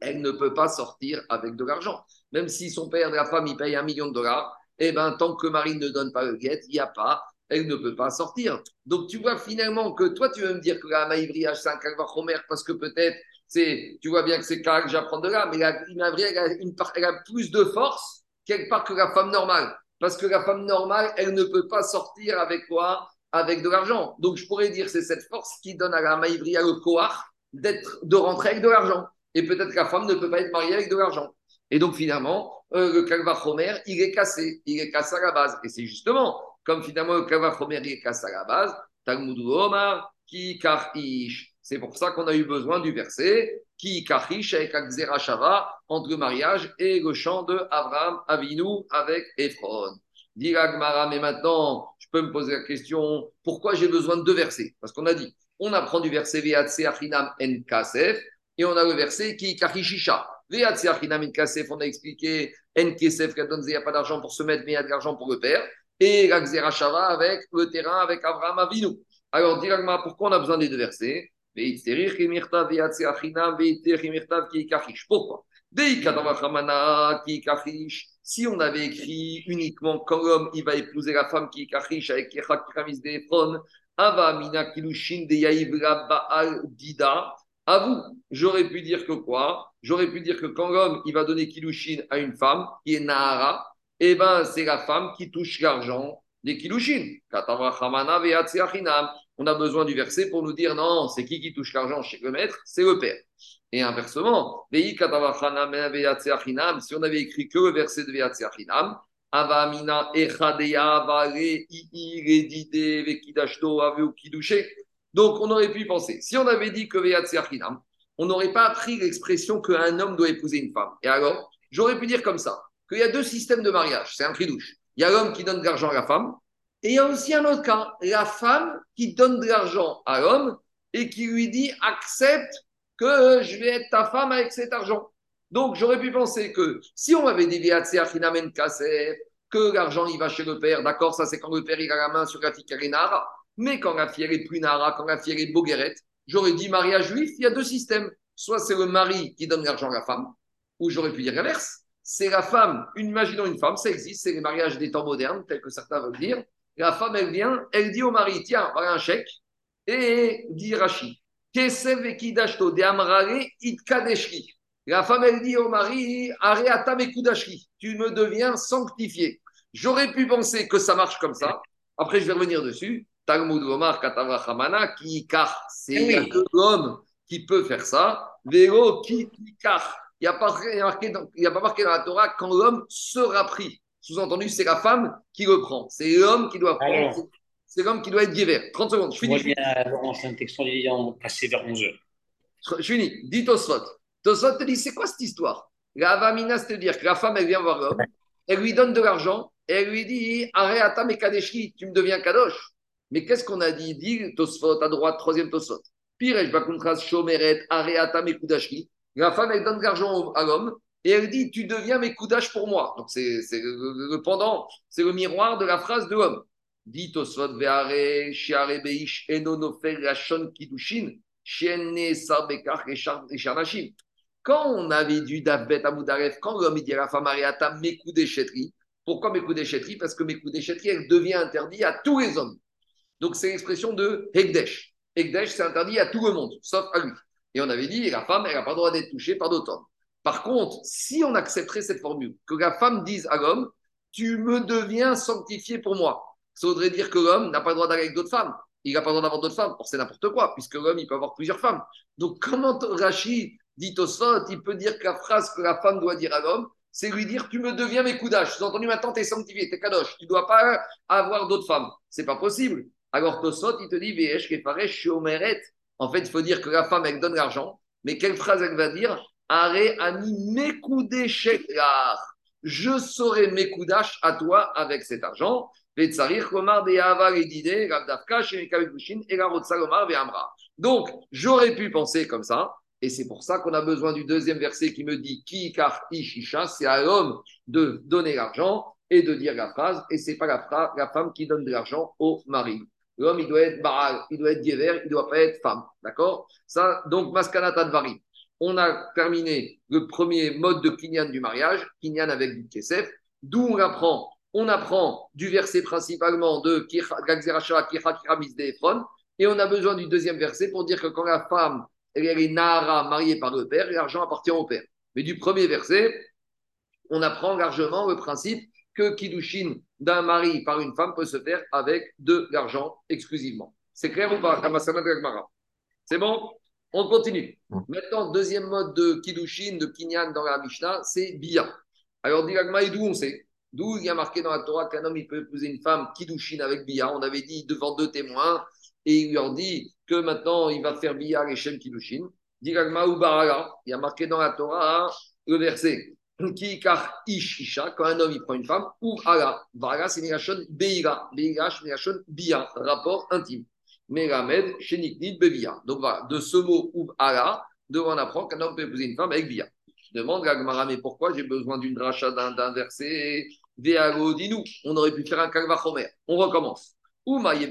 elle ne peut pas sortir avec de l'argent. Même si son père de la femme, il paye un million de dollars, eh ben, tant que Marie ne donne pas le guet, il n'y a pas, elle ne peut pas sortir. Donc tu vois finalement que toi, tu veux me dire que la maïvriage, c'est un calvachomer parce que peut-être, c'est, tu vois bien que c'est que j'apprends de là, mais la, elle, a une, elle a plus de force quelque part que la femme normale. Parce que la femme normale, elle ne peut pas sortir avec quoi? Avec de l'argent. Donc je pourrais dire c'est cette force qui donne à la maïvria le koar de rentrer avec de l'argent. Et peut-être que la femme ne peut pas être mariée avec de l'argent. Et donc finalement, euh, le kalvachomer, il est cassé. Il est cassé à la base. Et c'est justement, comme finalement le kalvachomer, il est cassé à la base, Talmud Omar. C'est pour ça qu'on a eu besoin du verset qui karish avec Shava entre le mariage et le chant de Abraham Avinu avec Ephron. Dit mais maintenant, je peux me poser la question, pourquoi j'ai besoin de deux versets? Parce qu'on a dit, on apprend du verset Veatse Achinam En Kasef, et on a le verset qui Karishisha. Veatse Achinam En Kasef, on a expliqué En Kesef, il n'y a pas d'argent pour se mettre, mais il y a de l'argent pour le père. Et Shava avec le terrain, avec Abraham Avinu. Alors, dit pourquoi on a besoin des deux versets? Pourquoi si on avait écrit uniquement quand l'homme il va épouser la femme qui est kachish avec Kramis de Ephron, Ava Mina Kilushin de Baal Dida, à vous, j'aurais pu dire que quoi? J'aurais pu dire que quand l'homme il va donner Kilushin à une femme qui est Nahara, eh ben c'est la femme qui touche l'argent des Kilushin. On a besoin du verset pour nous dire non, c'est qui qui touche l'argent chez le maître? C'est le père. Et inversement, si on avait écrit que le verset de Veatseachinam, Avamina Echadeya Vare Donc on aurait pu penser, si on avait dit que Veatseachinam, on n'aurait pas appris l'expression qu'un homme doit épouser une femme. Et alors, j'aurais pu dire comme ça, qu'il y a deux systèmes de mariage, c'est un douche. Il y a l'homme qui donne de l'argent à la femme, et il y a aussi un autre cas, la femme qui donne de l'argent à l'homme et qui lui dit accepte que je vais être ta femme avec cet argent. Donc j'aurais pu penser que si on m'avait dit que l'argent il va chez le père, d'accord, ça c'est quand le père il a la main sur la fille qui nara, mais quand la fille est plus nara, quand la fille est boguerette, j'aurais dit mariage juif, il y a deux systèmes. Soit c'est le mari qui donne l'argent à la femme, ou j'aurais pu dire l'inverse. C'est la femme, imaginons une femme, ça existe, c'est les mariages des temps modernes, tels que certains veulent dire la femme, elle vient, elle dit au mari, tiens, voilà un chèque, et dit Rashi, la femme, elle dit au mari, tu me deviens sanctifié. J'aurais pu penser que ça marche comme ça. Après, je vais revenir dessus. Talmud Omar Katavachamana, qui car c'est l'homme qui peut faire ça. Vélo qui car. Il n'y a pas marqué dans la Torah quand l'homme sera pris. Sous-entendu, c'est la femme qui le prend. C'est l'homme qui doit prendre. C'est l'homme qui doit être guéver. 30 secondes, je finis. Laurent, c'est un texte passé vers 11 heures. Je finis. Dis Tosfot. Tosfot te dit c'est quoi cette histoire? La Avamina, c'est-à-dire que la femme, elle vient voir l'homme, elle lui donne de l'argent et elle lui dit Areata Mekadeshi, tu me deviens Kadosh. Mais qu'est-ce qu'on a dit? Dit Tosfot à droite, troisième Tosfot. Pirej Bakuntras Shomeret Areata Mekudashi. La femme, elle donne de l'argent à l'homme et elle dit Tu deviens mes coudages pour moi. Donc c'est le, c'est le miroir de la phrase de l'homme. Dit Oswald Veare, Shiare Beish, Enonofel, Rachon Kidushin, Shienne. Quand on avait dû Davet Amoudaref, quand l'homme dit à la femme Ariata, mes coups d'échetterie, pourquoi mes coups d'échetterie Parce que mes coups d'échetterie, elle devient interdit à tous les hommes. Donc c'est l'expression de Hekdesh. Hekdesh, c'est interdit à tout le monde, sauf à lui. Et on avait dit, la femme, elle n'a pas le droit d'être touchée par d'autres hommes. Par contre, si on accepterait cette formule, que la femme dise à l'homme, tu me deviens sanctifié pour moi, ça voudrait dire que l'homme n'a pas le droit d'aller avec d'autres femmes. Il n'a pas le droit d'avoir d'autres femmes. C'est n'importe quoi, puisque l'homme, il peut avoir plusieurs femmes. Donc, comment Rachid dit au Sot, il peut dire que la phrase que la femme doit dire à l'homme, c'est lui dire Tu me deviens mes coudages. Tu as entendu maintenant, tu es sanctifié, tu es. Tu ne dois pas avoir d'autres femmes. C'est pas possible. Alors, Tosot, il te dit Ve'esh kefaresh En fait, il faut dire que la femme, elle donne l'argent. Mais quelle phrase elle va dire? Are ani mekude Je saurai mes coudages à toi avec cet argent. Donc, j'aurais pu penser comme ça, et c'est pour ça qu'on a besoin du deuxième verset qui me dit Ki kar ishisha, c'est à l'homme de donner l'argent et de dire la phrase, et c'est pas la, femme qui donne de l'argent au mari. L'homme, il doit être baral, il doit être diéver, il doit pas être femme. D'accord? Ça, donc, maskanata dvari. On a terminé le premier mode de kinyan du mariage, kinyan avec du kesef, d'où on apprend on apprend du verset principalement de et on a besoin du deuxième verset pour dire que quand la femme est Nahara mariée par le père, l'argent appartient au père. Mais du premier verset, on apprend largement le principe que Kiddushin d'un mari par une femme peut se faire avec de l'argent exclusivement. C'est clair ou pas? C'est bon? On continue. Maintenant, deuxième mode de Kiddushin, de Kinyan dans la Mishnah, c'est Bia. Alors, dit d'où on sait? D'où il y a marqué dans la Torah qu'un homme il peut épouser une femme qui douchine avec Bia? On avait dit devant deux témoins et il leur dit que maintenant il va faire Bia les Shem Kiddushin. Il y a marqué dans la Torah le verset qui car ish isha, quand un homme il prend une femme, ou ala. Bara c'est Mirachon beira. Beira bia, rapport intime. Meramed sheniknit bevia. Donc voilà, de ce mot ou ala, devant on apprend qu'un homme peut épouser une femme avec bia. Je demande à Gmara, mais pourquoi j'ai besoin d'une dracha d'un verset? Nous on aurait pu faire un kalvachomer. On recommence. On ne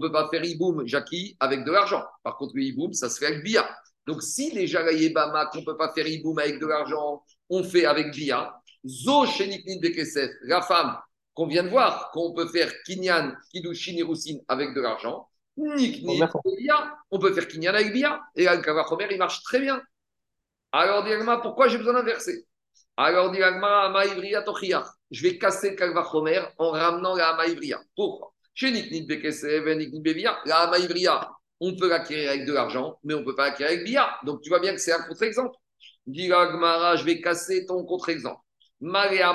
peut pas faire iboum jackie avec de l'argent. Par contre, le iboum, ça se fait avec bia. Donc, si déjà la yebama, qu'on ne peut pas faire iboum avec de l'argent, on fait avec bia. Zo bekesef, la femme qu'on vient de voir, qu'on peut faire kinyan, kidushin et avec de l'argent. Nikni, on peut faire kinyan avec bia. Et kalvachomer, il marche très bien. Alors, dis pourquoi j'ai besoin d'un verset? Alors, dis Je vais casser le Kalvachomer en ramenant la Amaïvria. Pourquoi? Chez Niknit Bekesev et Niknit Bevia, la Amaïvria, on peut l'acquérir avec de l'argent, mais on ne peut pas l'acquérir avec Bia. Donc, tu vois bien que c'est un contre-exemple. Dis je vais casser ton contre-exemple. Mais la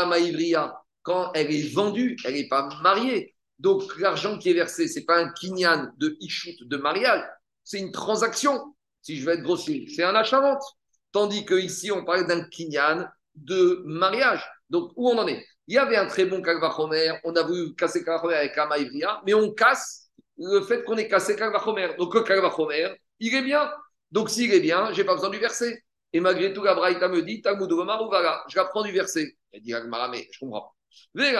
Amaïvria, quand elle est vendue, elle n'est pas mariée. Donc, l'argent qui est versé, ce n'est pas un kinyan de ishut, de mariage, c'est une transaction, si je veux être grossier. C'est un achat-vente. Tandis qu'ici, on parlait d'un kinyan de mariage. Donc, où on en est? Il y avait un très bon Kalvachomer, on a voulu casser Kalvachomer avec Amaïvria, mais on casse le fait qu'on ait cassé Kalvachomer. Donc, le Kalvachomer, il est bien. Donc, s'il est bien, je n'ai pas besoin du verset. Et malgré tout, la Braïta me dit, je l'apprends du verset. Elle dit, mais je comprends. Mais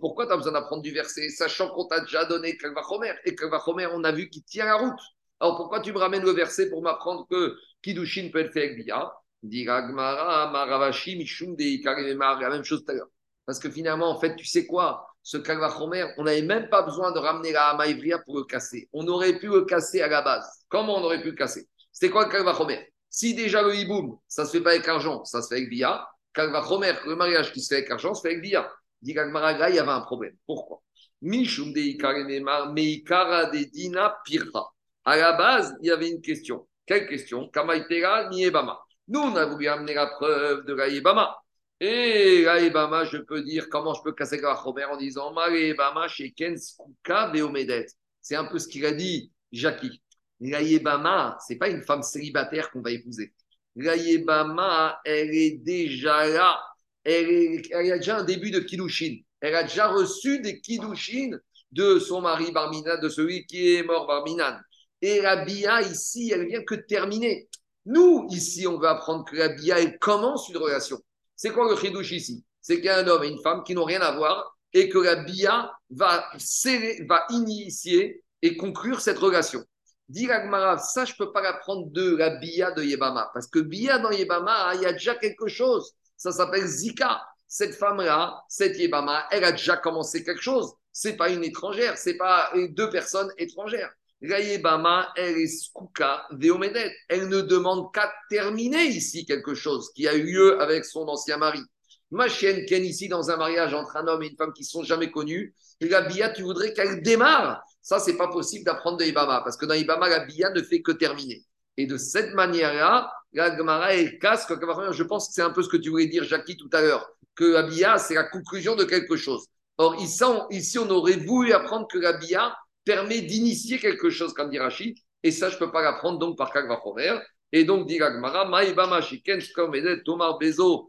pourquoi tu as besoin d'apprendre du verset, sachant qu'on t'a déjà donné Kalvachomer Et Kalvachomer, on a vu qu'il tient la route. Alors pourquoi tu me ramènes le verset pour m'apprendre que Kiddushin peut être fait avec Bia? Maravashi, Mishum, la même chose tout à l'heure. Parce que finalement, en fait, tu sais quoi? Ce Kalvachomer, on n'avait même pas besoin de ramener la Hamaïvria pour le casser. On aurait pu le casser à la base. Comment on aurait pu le casser? C'était quoi le Kalvachomer Si déjà le hiboum, ça se fait pas avec argent, ça se fait avec Bia. Kalvachomer, le mariage qui se fait avec argent, se fait avec Bia. Dit il y avait un problème. Pourquoi? Mishum de de. À la base, il y avait une question. Quelle question? Kamaitera ni Ebama. Nous, on a voulu amener la preuve de la Ebama. Et la Ebama, je peux dire comment je peux casser la Chomer en disant Ma Ebama chez Beomedet. C'est un peu ce qu'il a dit, Jackie. La Ebama, ce n'est pas une femme célibataire qu'on va épouser. La Ebama, elle est déjà là. Elle, elle, a déjà un début de Kidushin. Elle a déjà reçu des Kidushin de son mari Barminan, de celui qui est mort Barminan. Et la Bia, ici, elle vient que terminer. Nous, ici, on veut apprendre que la Bia, elle commence une relation. C'est quoi le chidouche ici? C'est qu'il y a un homme et une femme qui n'ont rien à voir et que la Bia va, va initier et conclure cette relation. Dit ça, je ne peux pas l'apprendre de la Bia de Yebama. Parce que Bia dans Yebama, il y a déjà quelque chose. Ça s'appelle Zika. cette femme-là, cette Yébama, elle a déjà commencé quelque chose. C'est pas une étrangère, c'est pas deux personnes étrangères. La Yébama, elle est Skouka Veomedet. Elle ne demande qu'à terminer ici quelque chose qui a eu lieu avec son ancien mari. Ma chienne Ken ici dans un mariage entre un homme et une femme qui ne sont jamais connus, la Bia, tu voudrais qu'elle démarre. Ça, c'est pas possible d'apprendre de Ibama, parce que dans Ibama, la Bia ne fait que terminer. Et de cette manière-là, la Gemara, elle casse. Je pense que c'est un peu ce que tu voulais dire, Jackie, tout à l'heure, que la Bia, c'est la conclusion de quelque chose. Or, ici, on aurait voulu apprendre que la Bia permet d'initier quelque chose, comme dit Rachid, et ça, je ne peux pas l'apprendre donc par Kagvachomer. Et donc, dit Gagmara, Maïbama, Shiken, Tomar Bezo,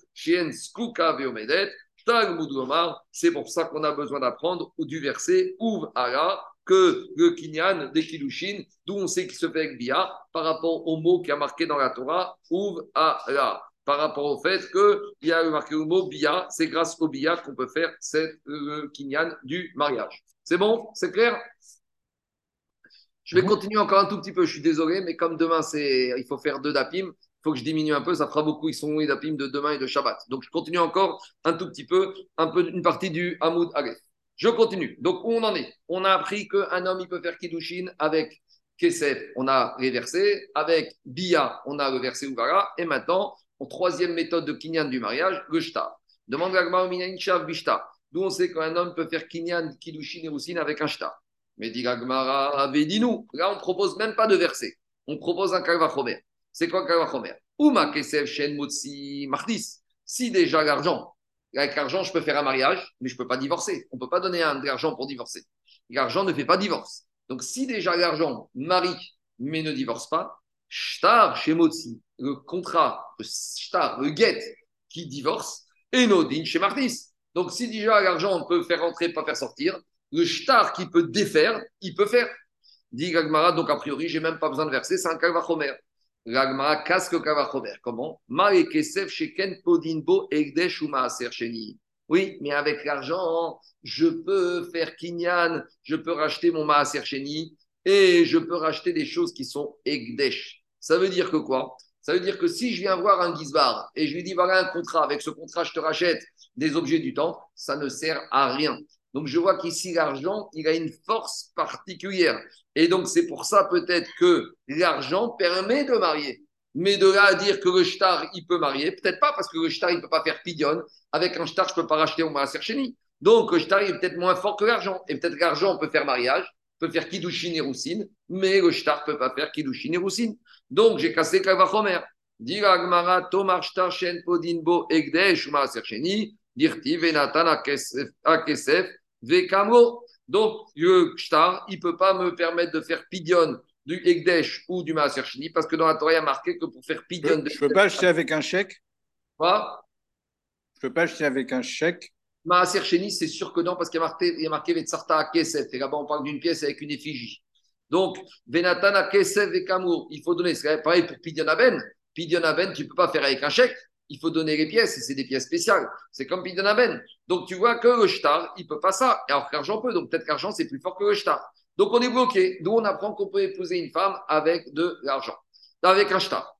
c'est pour ça qu'on a besoin d'apprendre du verset Ouv Ara, que le Kinyan des Kilushin, d'où on sait qu'il se fait avec Bia, par rapport au mot qui a marqué dans la Torah, Ouv Ara. Par rapport au fait qu'il y a marqué le mot Bia, c'est grâce au Bia qu'on peut faire cette euh, Kinyan du mariage. C'est bon? C'est clair? Je vais continuer encore un tout petit peu, je suis désolé, mais comme demain, c'est, il faut faire deux dapim, il faut que je diminue un peu, ça fera beaucoup, ils sont les dapim de demain et de Shabbat. Donc je continue encore un tout petit peu, un peu une partie du Hamoud Aleph. Je continue. Donc où on en est? On a appris qu'un homme, il peut faire Kiddushin avec Kesef, on a versets, avec Bia, on a le verset Ugara, et maintenant, en troisième méthode de Kinyan du mariage, le Shtar. Demande la Minayin Bishta. D'où on sait qu'un homme peut faire Kinyan, Kiddushin et Roussine avec un Shtar. Mais dit Gagmara, avait dit nous. Là, on propose même pas de verset. On propose un Kalvachomer. C'est quoi Kalvachomer Uma Kesef Shen Motsi Mardis. Si déjà l'argent, avec l'argent, je peux faire un mariage, mais je ne peux pas divorcer. On ne peut pas donner un, de l'argent pour divorcer. L'argent ne fait pas divorce. Donc, si déjà l'argent marie, mais ne divorce pas, Shtar chez Motsi, le contrat, le Shtar, le qui divorce, et Nodin chez Mardis. Donc, si déjà l'argent peut faire entrer, pas faire sortir, le shtar qui peut défaire, il peut faire. Dit Gagmara, donc a priori, j'ai même pas besoin de verser, c'est un kavachomer. Gagmara casque kavachomer. Comment? Podinbo egdesh Oui, mais avec l'argent, je peux faire kinyan, je peux racheter mon maaser sheni et je peux racheter des choses qui sont egdesh. Ça veut dire que quoi? Ça veut dire que si je viens voir un gizbar et je lui dis voilà un contrat, avec ce contrat je te rachète des objets du temps, ça ne sert à rien. Donc je vois qu'ici, l'argent, il a une force particulière. Et donc c'est pour ça peut-être que l'argent permet de marier. Mais de là à dire que le shtar, il peut marier, peut-être pas, parce que le shtar, il ne peut pas faire pidion. Avec un shtar, je ne peux pas racheter au maaser. Donc le shtar, il est peut-être moins fort que l'argent. Et peut-être l'argent, on peut faire mariage, peut faire kiddushin et roussine, mais le shtar ne peut pas faire kiddushin et roussine. Donc j'ai cassé Kavachomer. Dit Agmara, Tomar podinbo egdesh maaser dirti venatan akesef Vekamo. Donc, le shtar, il ne peut pas me permettre de faire pidion du Egdesh ou du Maaser parce que dans la Torah, il y a marqué que pour faire pidion. Je ne peux pas acheter avec un chèque? Quoi? Je ne peux pas acheter avec un chèque? Maaser c'est sûr que non, parce qu'il y a marqué, il y a marqué Vetsarta Kesef. Et là-bas, on parle d'une pièce avec une effigie. Donc, Venatana Kesef Vekamo, il faut donner. C'est pareil pour Pidion Aben. Pidion Aben, tu ne peux pas faire avec un chèque il faut donner les pièces, et c'est des pièces spéciales. C'est comme Pidenaben. Donc tu vois que le shtar, il ne peut pas ça. Alors qu'argent peut, donc peut-être qu'argent, c'est plus fort que le shtar. Donc on est bloqué. D'où on apprend qu'on peut épouser une femme avec de l'argent, avec un shtar.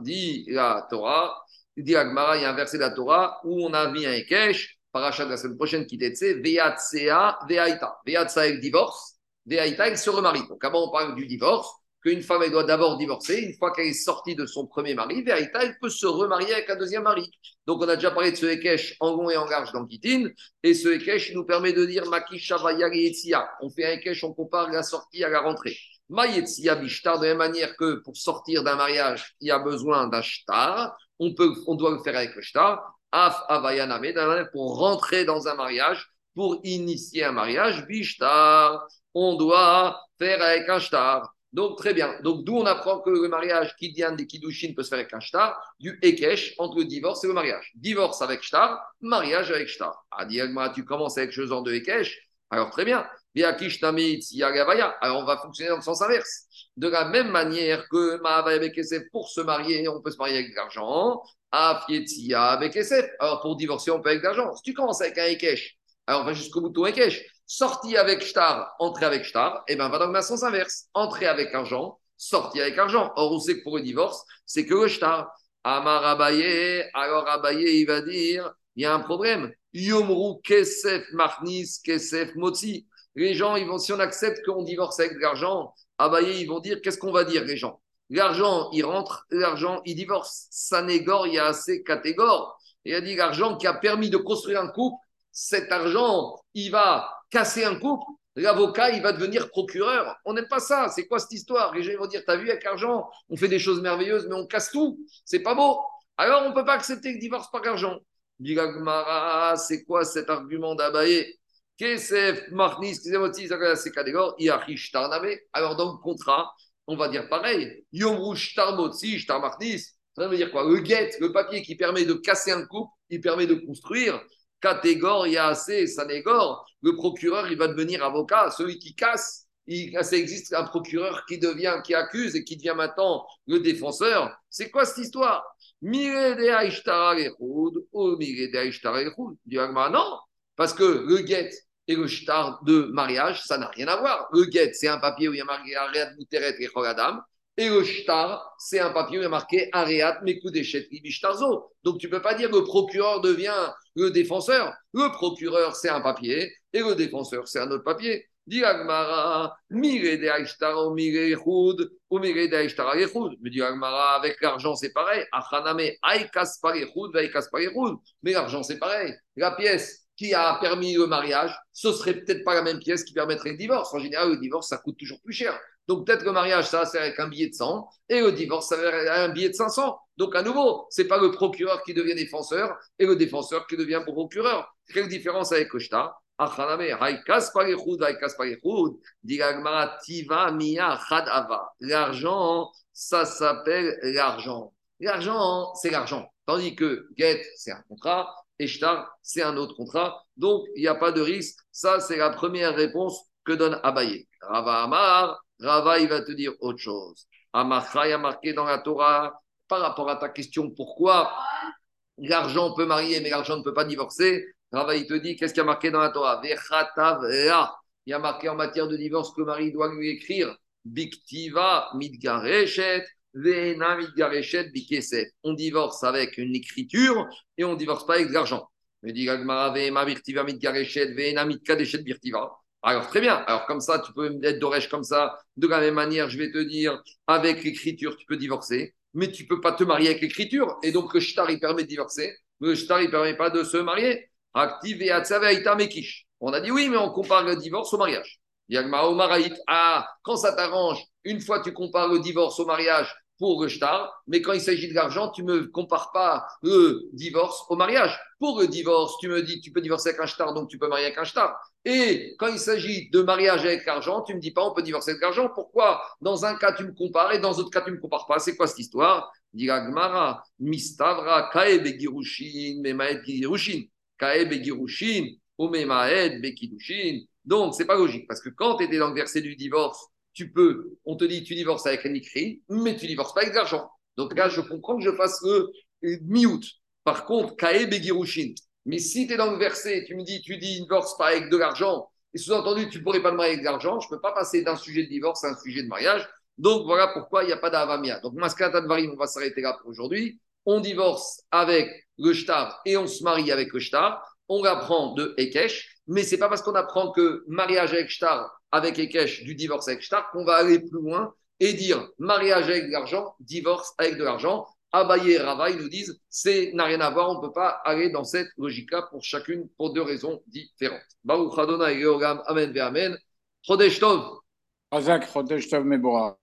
Dit la Torah, dit Agmara, il y a un verset de la Torah où on a mis un Ekesh, parachat de la semaine prochaine qui était Veatsea, Veaita. Veatsea avec divorce, Veaita il se remarie. Donc avant on parle du divorce qu'une femme, doit d'abord divorcer. Une fois qu'elle est sortie de son premier mari, Verita, elle peut se remarier avec un deuxième mari. Donc, on a déjà parlé de ce Ekech en long et en large dans Kitine. Et ce Ekech nous permet de dire Makisha Etzia. On fait un Ekech, on compare la sortie à la rentrée. Mayetzia Bishtar, de la même manière que pour sortir d'un mariage, il y a besoin d'un shtar. On, peut, on doit le faire avec le shtar. Af Avayaname, pour rentrer dans un mariage, pour initier un mariage, Bishtar, on doit faire avec un shtar. Donc, très bien. Donc, d'où on apprend que le mariage Kidian des Kiddushin peut se faire avec un shtar, du Ekesh entre le divorce et le mariage. Divorce avec shtar, mariage avec shtar. Ah, tu commences avec ce genre de Ekesh, alors très bien. Alors, on va fonctionner dans le sens inverse. De la même manière que avec Esef, pour se marier, on peut se marier avec de l'argent. Afietia avec Esef. Alors, pour divorcer, on peut avec de l'argent. Si tu commences avec un Ekesh, alors on va jusqu'au bout de ton Ekesh sortie avec shtar, entrée avec shtar, et eh bien va dans le sens inverse. Entrée avec argent, sortie avec argent. Or, on sait que pour le divorce, c'est que le shtar. Amar Abaye, alors Abaye, il va dire il y a un problème. Yomru kesef marnis kesef motzi. Les gens, ils vont, si on accepte qu'on divorce avec de l'argent, Abaye, ils vont dire, qu'est-ce qu'on va dire, les gens? L'argent, il rentre, l'argent, il divorce. Sanégor, il y a assez catégore. Il a dit l'argent qui a permis de construire un couple, cet argent, il va casser un couple, l'avocat, il va devenir procureur. On n'aime pas ça. C'est quoi cette histoire? Les gens vont dire, t'as vu, avec l'argent, on fait des choses merveilleuses, mais on casse tout. C'est pas beau. Alors, on ne peut pas accepter le divorce par l'argent. Dit c'est quoi cet argument d'Abaye? Alors dans le contrat, on va dire pareil. Ça veut dire quoi? Le guet, le papier qui permet de casser un couple, il permet de construire. Catégore, il y a assez, sanégore. Le procureur, il va devenir avocat. Celui qui casse, il, ça existe un procureur qui devient, qui accuse et qui devient maintenant le défenseur. C'est quoi cette histoire? Mire de ou mire de Non, parce que le guet, et le shtar de mariage, ça n'a rien à voir. Le guet, c'est un papier où il y a marqué Ariat Muteret et. Et le shtar, c'est un papier où il y a marqué Ariat Mekudeshet Bishtarzo. Donc tu ne peux pas dire que le procureur devient le défenseur. Le procureur, c'est un papier et le défenseur, c'est un autre papier. Dit Agmara, mire de Aishtara ou mire Echud, ou mire de Aishtara Echud. Mais dit Agmara, avec l'argent, c'est pareil. Achaname, Aikas par Echud, Aikas par Echud. Mais l'argent, c'est pareil. La pièce, qui a permis le mariage, ce serait peut-être pas la même pièce qui permettrait le divorce. En général, le divorce, ça coûte toujours plus cher. Donc peut-être le mariage, ça va avec un billet de 100 et le divorce, ça va avec un billet de 500. Donc à nouveau, c'est pas le procureur qui devient défenseur et le défenseur qui devient procureur. Quelle différence avec le shtar L'argent, ça s'appelle l'argent. L'argent, c'est l'argent. Tandis que get, c'est un contrat, et shtar, c'est un autre contrat. Donc, il n'y a pas de risque. Ça, c'est la première réponse que donne Abaye. Rava Amar, Rava, il va te dire autre chose. Amachai a marqué dans la Torah, par rapport à ta question, pourquoi l'argent peut marier, mais l'argent ne peut pas divorcer. Rava, il te dit, qu'est-ce qu'il y a marqué dans la Torah? Il y a marqué en matière de divorce que le mari doit lui écrire Biktiva Midgareshet on divorce avec une écriture et on divorce pas avec de l'argent. Alors très bien. Alors comme ça, tu peux être d'oreille comme ça. De la même manière, je vais te dire, avec l'écriture, tu peux divorcer, mais tu peux pas te marier avec l'écriture. Et donc le shtar, il permet de divorcer. Le shtar, il permet pas de se marier. On a dit oui, mais on compare le divorce au mariage. Ah, quand ça t'arrange, une fois tu compares le divorce au mariage, pour le shtar, mais quand il s'agit de l'argent, tu ne me compares pas le divorce au mariage. Pour le divorce, tu me dis tu peux divorcer avec un shtar, donc tu peux marier avec un shtar. Et quand il s'agit de mariage avec l'argent, tu ne me dis pas on peut divorcer avec l'argent. Pourquoi? Dans un cas, tu me compares et dans l'autre cas, tu ne me compares pas. C'est quoi cette histoire? Gmara, Mistavra, Kaeb et Girushin, Memaed Girushin. Kaeb et Girushin, Omemaed Bekidushin. Donc, c'est pas logique parce que quand tu étais dans le verset du divorce, tu peux, on te dit, tu divorces avec un écrit, mais tu divorces pas avec de l'argent. Donc là, je comprends que je fasse le mi-août. Par contre, Kae Begirushin. Mais si tu es dans le verset, tu me dis, tu dis, divorce pas avec de l'argent, et sous-entendu, tu ne pourrais pas te marier avec de l'argent, je ne peux pas passer d'un sujet de divorce à un sujet de mariage. Donc voilà pourquoi il n'y a pas d'avamia. Donc, Maskata on va s'arrêter là pour aujourd'hui. On divorce avec le shtar et on se marie avec le shtar. On apprend de Ekesh, mais c'est pas parce qu'on apprend que mariage avec shtar avec Ekech du divorce avec Shtar qu'on va aller plus loin et dire mariage avec de l'argent, divorce avec de l'argent. Abaye et Rava, ils nous disent, c'est n'a rien à voir, on ne peut pas aller dans cette logique-là pour chacune, pour deux raisons différentes. Baruch Adonai Amen Amen. Chodesh Tov. Chodesh Tov Meborah.